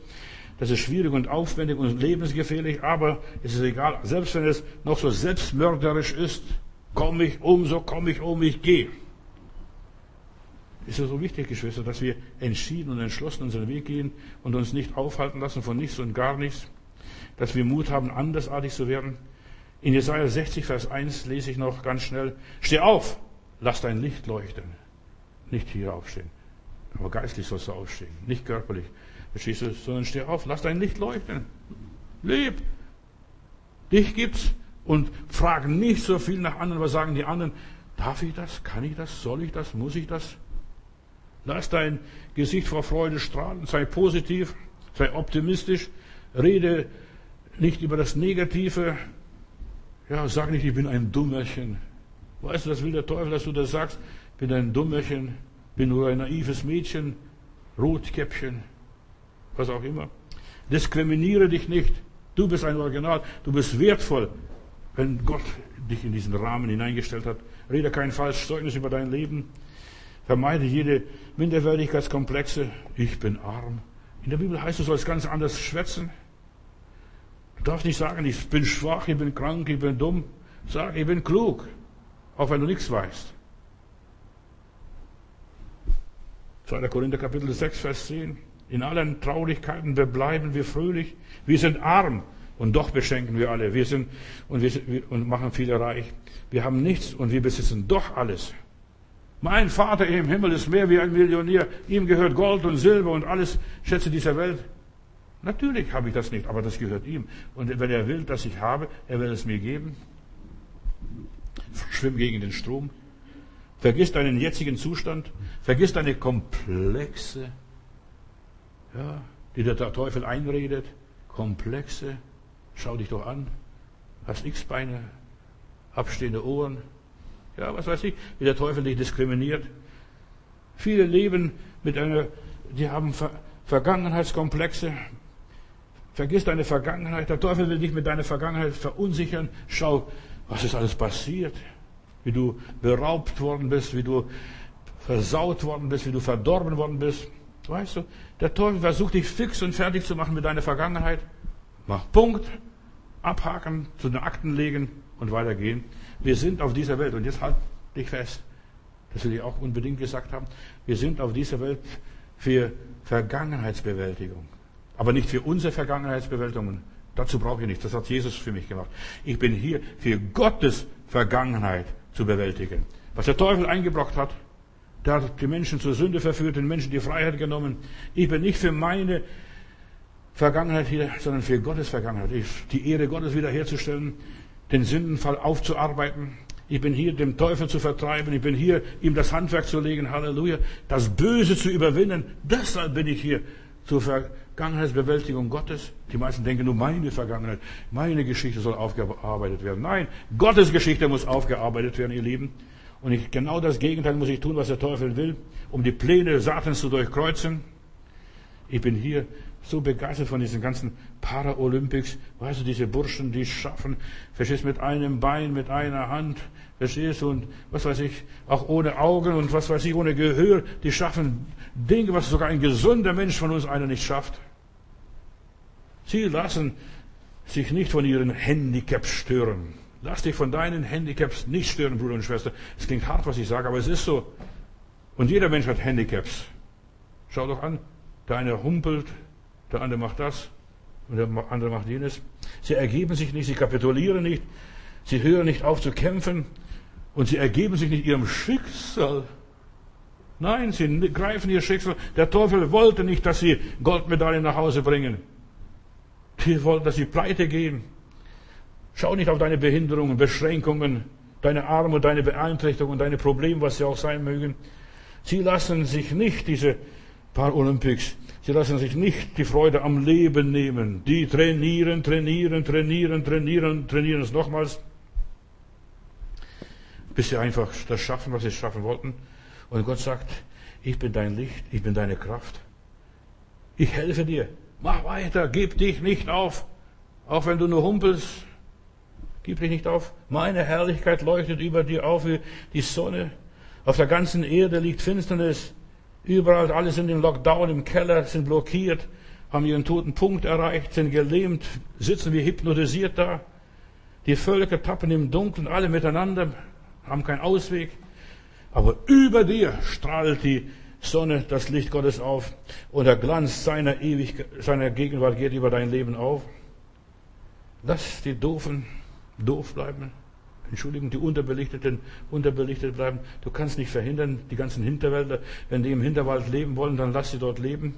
Das ist schwierig und aufwendig und lebensgefährlich, aber es ist egal. Selbst wenn es noch so selbstmörderisch ist, komme ich um, so komme ich um, ich gehe. Ist ja so wichtig, Geschwister, dass wir entschieden und entschlossen unseren Weg gehen und uns nicht aufhalten lassen von nichts und gar nichts. Dass wir Mut haben, andersartig zu werden. In Jesaja 60, Vers 1 lese ich noch ganz schnell. Steh auf, lass dein Licht leuchten. Nicht hier aufstehen. Aber geistlich sollst du aufstehen, nicht körperlich. Verstehst du? Sondern steh auf, lass dein Licht leuchten. Leb. Dich gibt's. Und frag nicht so viel nach anderen, was sagen die anderen. Darf ich das? Kann ich das? Soll ich das? Muss ich das? Lass dein Gesicht vor Freude strahlen, sei positiv, sei optimistisch, rede nicht über das Negative. Ja, sag nicht, ich bin ein Dummerchen. Weißt du, das will der Teufel, dass du das sagst. Bin ein Dummerchen, bin nur ein naives Mädchen, Rotkäppchen, was auch immer. Diskriminiere dich nicht. Du bist ein Original, du bist wertvoll, wenn Gott dich in diesen Rahmen hineingestellt hat. Rede kein falsches Zeugnis über dein Leben. Vermeide jede Minderwertigkeitskomplexe. Ich bin arm. In der Bibel heißt es, du sollst ganz anders schwätzen. Du darfst nicht sagen, ich bin schwach, ich bin krank, ich bin dumm. Sag, ich bin klug, auch wenn du nichts weißt. 2. Korinther Kapitel 6, Vers 10. In allen Traurigkeiten bleiben wir fröhlich. Wir sind arm und doch beschenken wir alle. Wir sind und, wir, und machen viele reich. Wir haben nichts und wir besitzen doch alles. Mein Vater im Himmel ist mehr wie ein Millionär. Ihm gehört Gold und Silber und alles Schätze dieser Welt. Natürlich habe ich das nicht, aber das gehört ihm. Und wenn er will, dass ich habe, er will es mir geben. Schwimm gegen den Strom. Vergiss deinen jetzigen Zustand. Vergiss deine Komplexe, ja, die der Teufel einredet. Komplexe. Schau dich doch an. Hast X-Beine, abstehende Ohren, ja, was weiß ich, wie der Teufel dich diskriminiert. Viele leben mit einer, die haben Ver Vergangenheitskomplexe. Vergiss deine Vergangenheit. Der Teufel will dich mit deiner Vergangenheit verunsichern. Schau, was ist alles passiert. Wie du beraubt worden bist, wie du versaut worden bist, wie du verdorben worden bist. Weißt du, der Teufel versucht dich fix und fertig zu machen mit deiner Vergangenheit. Mach Punkt, abhaken, zu den Akten legen und weitergehen. Wir sind auf dieser Welt, und jetzt halt dich fest, das will ich auch unbedingt gesagt haben, wir sind auf dieser Welt für Vergangenheitsbewältigung. Aber nicht für unsere Vergangenheitsbewältigung. Dazu brauche ich nichts. Das hat Jesus für mich gemacht. Ich bin hier für Gottes Vergangenheit zu bewältigen. Was der Teufel eingebracht hat, der hat die Menschen zur Sünde verführt, den Menschen die Freiheit genommen. Ich bin nicht für meine Vergangenheit hier, sondern für Gottes Vergangenheit. Die Ehre Gottes wiederherzustellen, den Sündenfall aufzuarbeiten. Ich bin hier, dem Teufel zu vertreiben. Ich bin hier, ihm das Handwerk zu legen. Halleluja. Das Böse zu überwinden. Deshalb bin ich hier. zur Vergangenheitsbewältigung Gottes. Die meisten denken nur meine Vergangenheit, meine Geschichte soll aufgearbeitet werden. Nein, Gottes Geschichte muss aufgearbeitet werden, ihr Lieben. Und ich, genau das Gegenteil muss ich tun, was der Teufel will, um die Pläne Satans zu durchkreuzen. Ich bin hier so begeistert von diesen ganzen Paralympics. Weißt du, diese Burschen, die schaffen, verstehst mit einem Bein, mit einer Hand, verstehst du, und was weiß ich, auch ohne Augen und was weiß ich, ohne Gehör, die schaffen Dinge, was sogar ein gesunder Mensch von uns einer nicht schafft. Sie lassen sich nicht von ihren Handicaps stören. Lass dich von deinen Handicaps nicht stören, Bruder und Schwester. Es klingt hart, was ich sage, aber es ist so. Und jeder Mensch hat Handicaps. Schau doch an. Der eine humpelt, der andere macht das und der andere macht jenes. Sie ergeben sich nicht, sie kapitulieren nicht, sie hören nicht auf zu kämpfen und sie ergeben sich nicht ihrem Schicksal. Nein, sie greifen ihr Schicksal. Der Teufel wollte nicht, dass sie Goldmedaillen nach Hause bringen. Die wollten, dass sie pleite gehen. Schau nicht auf deine Behinderungen, Beschränkungen, deine Armut, deine Beeinträchtigungen, deine Probleme, was sie auch sein mögen. Sie lassen sich nicht diese Paralympics Sie lassen sich nicht die Freude am Leben nehmen. Die trainieren, trainieren, trainieren, trainieren, trainieren es nochmals, bis sie einfach das schaffen, was sie schaffen wollten. Und Gott sagt, ich bin dein Licht, ich bin deine Kraft. Ich helfe dir. Mach weiter, gib dich nicht auf. Auch wenn du nur humpelst, gib dich nicht auf. Meine Herrlichkeit leuchtet über dir auf wie die Sonne. Auf der ganzen Erde liegt Finsternis. Überall, alle sind im Lockdown, im Keller, sind blockiert, haben ihren toten Punkt erreicht, sind gelähmt, sitzen wie hypnotisiert da. Die Völker tappen im Dunkeln, alle miteinander, haben keinen Ausweg. Aber über dir strahlt die Sonne, das Licht Gottes auf und der Glanz seiner, Ewigkeit, seiner Gegenwart geht über dein Leben auf. Lass die Doofen doof bleiben. Entschuldigung, die Unterbelichteten unterbelichtet bleiben. Du kannst nicht verhindern, die ganzen Hinterwälder, wenn die im Hinterwald leben wollen, dann lass sie dort leben.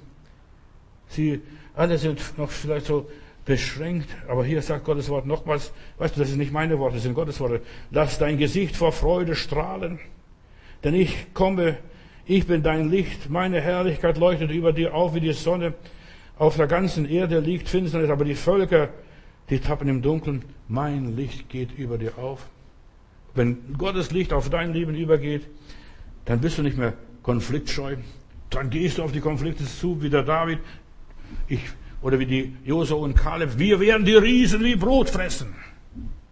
Sie alle sind noch vielleicht so beschränkt, aber hier sagt Gottes Wort nochmals, weißt du, das sind nicht meine Worte, das sind Gottes Worte. Lass dein Gesicht vor Freude strahlen, denn ich komme, ich bin dein Licht, meine Herrlichkeit leuchtet über dir auf wie die Sonne. Auf der ganzen Erde liegt Finsternis, aber die Völker, die tappen im Dunkeln. Mein Licht geht über dir auf. Wenn Gottes Licht auf dein Leben übergeht, dann bist du nicht mehr konfliktscheu. Dann gehst du auf die Konflikte zu, wie der David ich, oder wie die Josua und Kaleb. Wir werden die Riesen wie Brot fressen.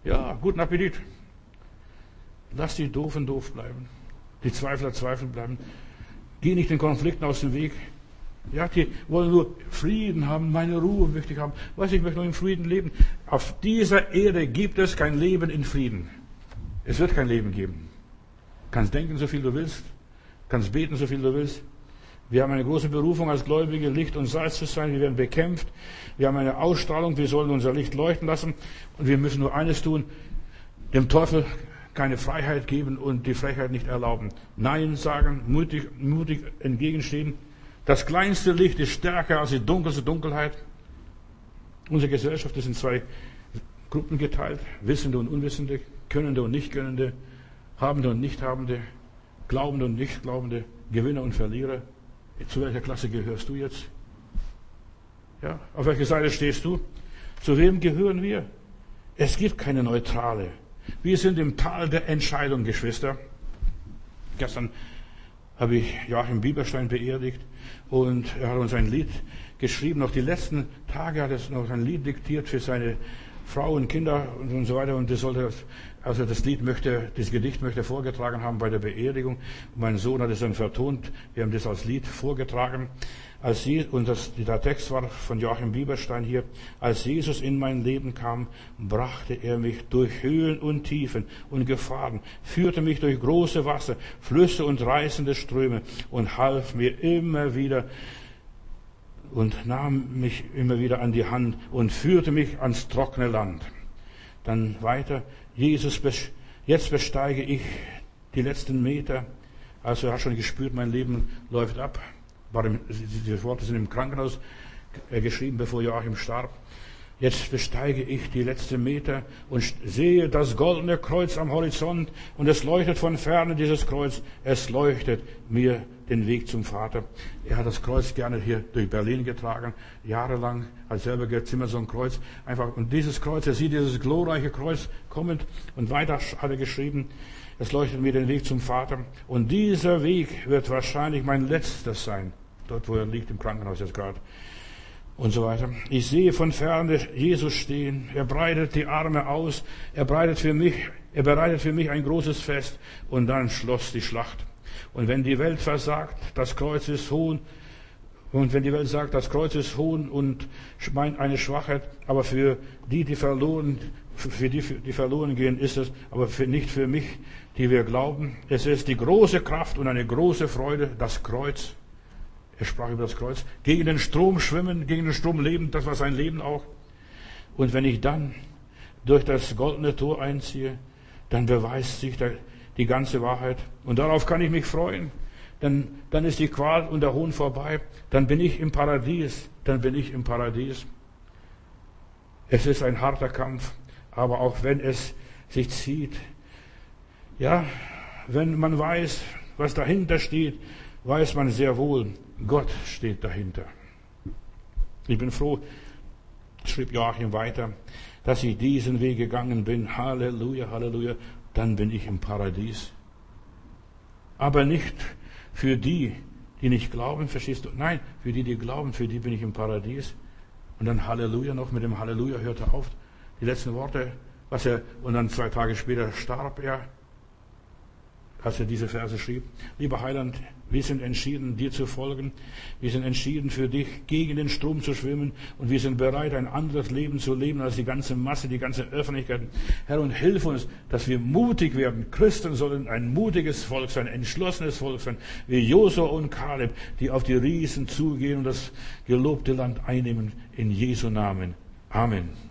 Ja, guten Appetit. Lass die Doofen doof bleiben. Die Zweifler zweifeln bleiben. Geh nicht den Konflikten aus dem Weg. Ja, die wollen nur Frieden haben, meine Ruhe möchte ich haben. Was, ich möchte nur in Frieden leben. Auf dieser Erde gibt es kein Leben in Frieden. Es wird kein Leben geben. Kannst denken, so viel du willst. Kannst beten, so viel du willst. Wir haben eine große Berufung als Gläubige, Licht und Salz zu sein. Wir werden bekämpft. Wir haben eine Ausstrahlung. Wir sollen unser Licht leuchten lassen. Und wir müssen nur eines tun. Dem Teufel keine Freiheit geben und die Frechheit nicht erlauben. Nein sagen, mutig, mutig entgegenstehen. Das kleinste Licht ist stärker als die dunkelste Dunkelheit. Unsere Gesellschaft ist in zwei Gruppen geteilt. Wissende und Unwissende. Könnende und Nichtkönnende, Habende und Nichthabende, Glaubende und Nichtglaubende, Gewinner und Verlierer. Zu welcher Klasse gehörst du jetzt? Ja, auf welcher Seite stehst du? Zu wem gehören wir? Es gibt keine Neutrale. Wir sind im Tal der Entscheidung, Geschwister. Gestern habe ich Joachim Bieberstein beerdigt und er hat uns ein Lied geschrieben. Noch die letzten Tage hat er noch ein Lied diktiert für seine Frauen, Kinder und so weiter. Und das sollte, also das Lied möchte, das Gedicht möchte vorgetragen haben bei der Beerdigung. mein Sohn hat es dann vertont. Wir haben das als Lied vorgetragen. Als Sie, und das, der Text war von Joachim Bieberstein hier. Als Jesus in mein Leben kam, brachte er mich durch Höhen und Tiefen und Gefahren, führte mich durch große Wasser, Flüsse und reißende Ströme und half mir immer wieder und nahm mich immer wieder an die Hand und führte mich ans trockene Land. Dann weiter, Jesus, jetzt besteige ich die letzten Meter. Also er hat schon gespürt, mein Leben läuft ab. Diese Worte sind im Krankenhaus geschrieben, bevor Joachim starb. Jetzt besteige ich die letzten Meter und sehe das goldene Kreuz am Horizont und es leuchtet von ferne dieses Kreuz. Es leuchtet mir den Weg zum Vater. Er hat das Kreuz gerne hier durch Berlin getragen, jahrelang, als selber immer so ein Kreuz. Einfach, und dieses Kreuz, er sieht dieses glorreiche Kreuz kommend und weiter hat er geschrieben, es leuchtet mir den Weg zum Vater. Und dieser Weg wird wahrscheinlich mein letztes sein. Dort, wo er liegt im Krankenhaus jetzt gerade und so weiter. Ich sehe von ferne Jesus stehen. Er breitet die Arme aus. Er breitet für mich, er bereitet für mich ein großes Fest. Und dann schloss die Schlacht. Und wenn die Welt versagt, das Kreuz ist hohn. Und wenn die Welt sagt, das Kreuz ist hohn und meint eine Schwachheit, aber für die, die verloren, für die, die verloren gehen, ist es, aber für, nicht für mich, die wir glauben. Es ist die große Kraft und eine große Freude, das Kreuz er sprach über das Kreuz. Gegen den Strom schwimmen, gegen den Strom leben, das war sein Leben auch. Und wenn ich dann durch das goldene Tor einziehe, dann beweist sich die ganze Wahrheit. Und darauf kann ich mich freuen. Dann, dann ist die Qual und der Hohn vorbei. Dann bin ich im Paradies. Dann bin ich im Paradies. Es ist ein harter Kampf. Aber auch wenn es sich zieht, ja, wenn man weiß, was dahinter steht, weiß man sehr wohl, Gott steht dahinter. Ich bin froh, schrieb Joachim weiter, dass ich diesen Weg gegangen bin. Halleluja, Halleluja. Dann bin ich im Paradies. Aber nicht für die, die nicht glauben, verstehst du? Nein, für die, die glauben, für die bin ich im Paradies. Und dann Halleluja noch, mit dem Halleluja hört er auf. Die letzten Worte, was er, und dann zwei Tage später starb er als er diese Verse schrieb. Lieber Heiland, wir sind entschieden, dir zu folgen. Wir sind entschieden, für dich gegen den Strom zu schwimmen. Und wir sind bereit, ein anderes Leben zu leben als die ganze Masse, die ganze Öffentlichkeit. Herr, und hilf uns, dass wir mutig werden. Christen sollen ein mutiges Volk sein, ein entschlossenes Volk sein, wie Josua und Kaleb, die auf die Riesen zugehen und das gelobte Land einnehmen. In Jesu Namen. Amen.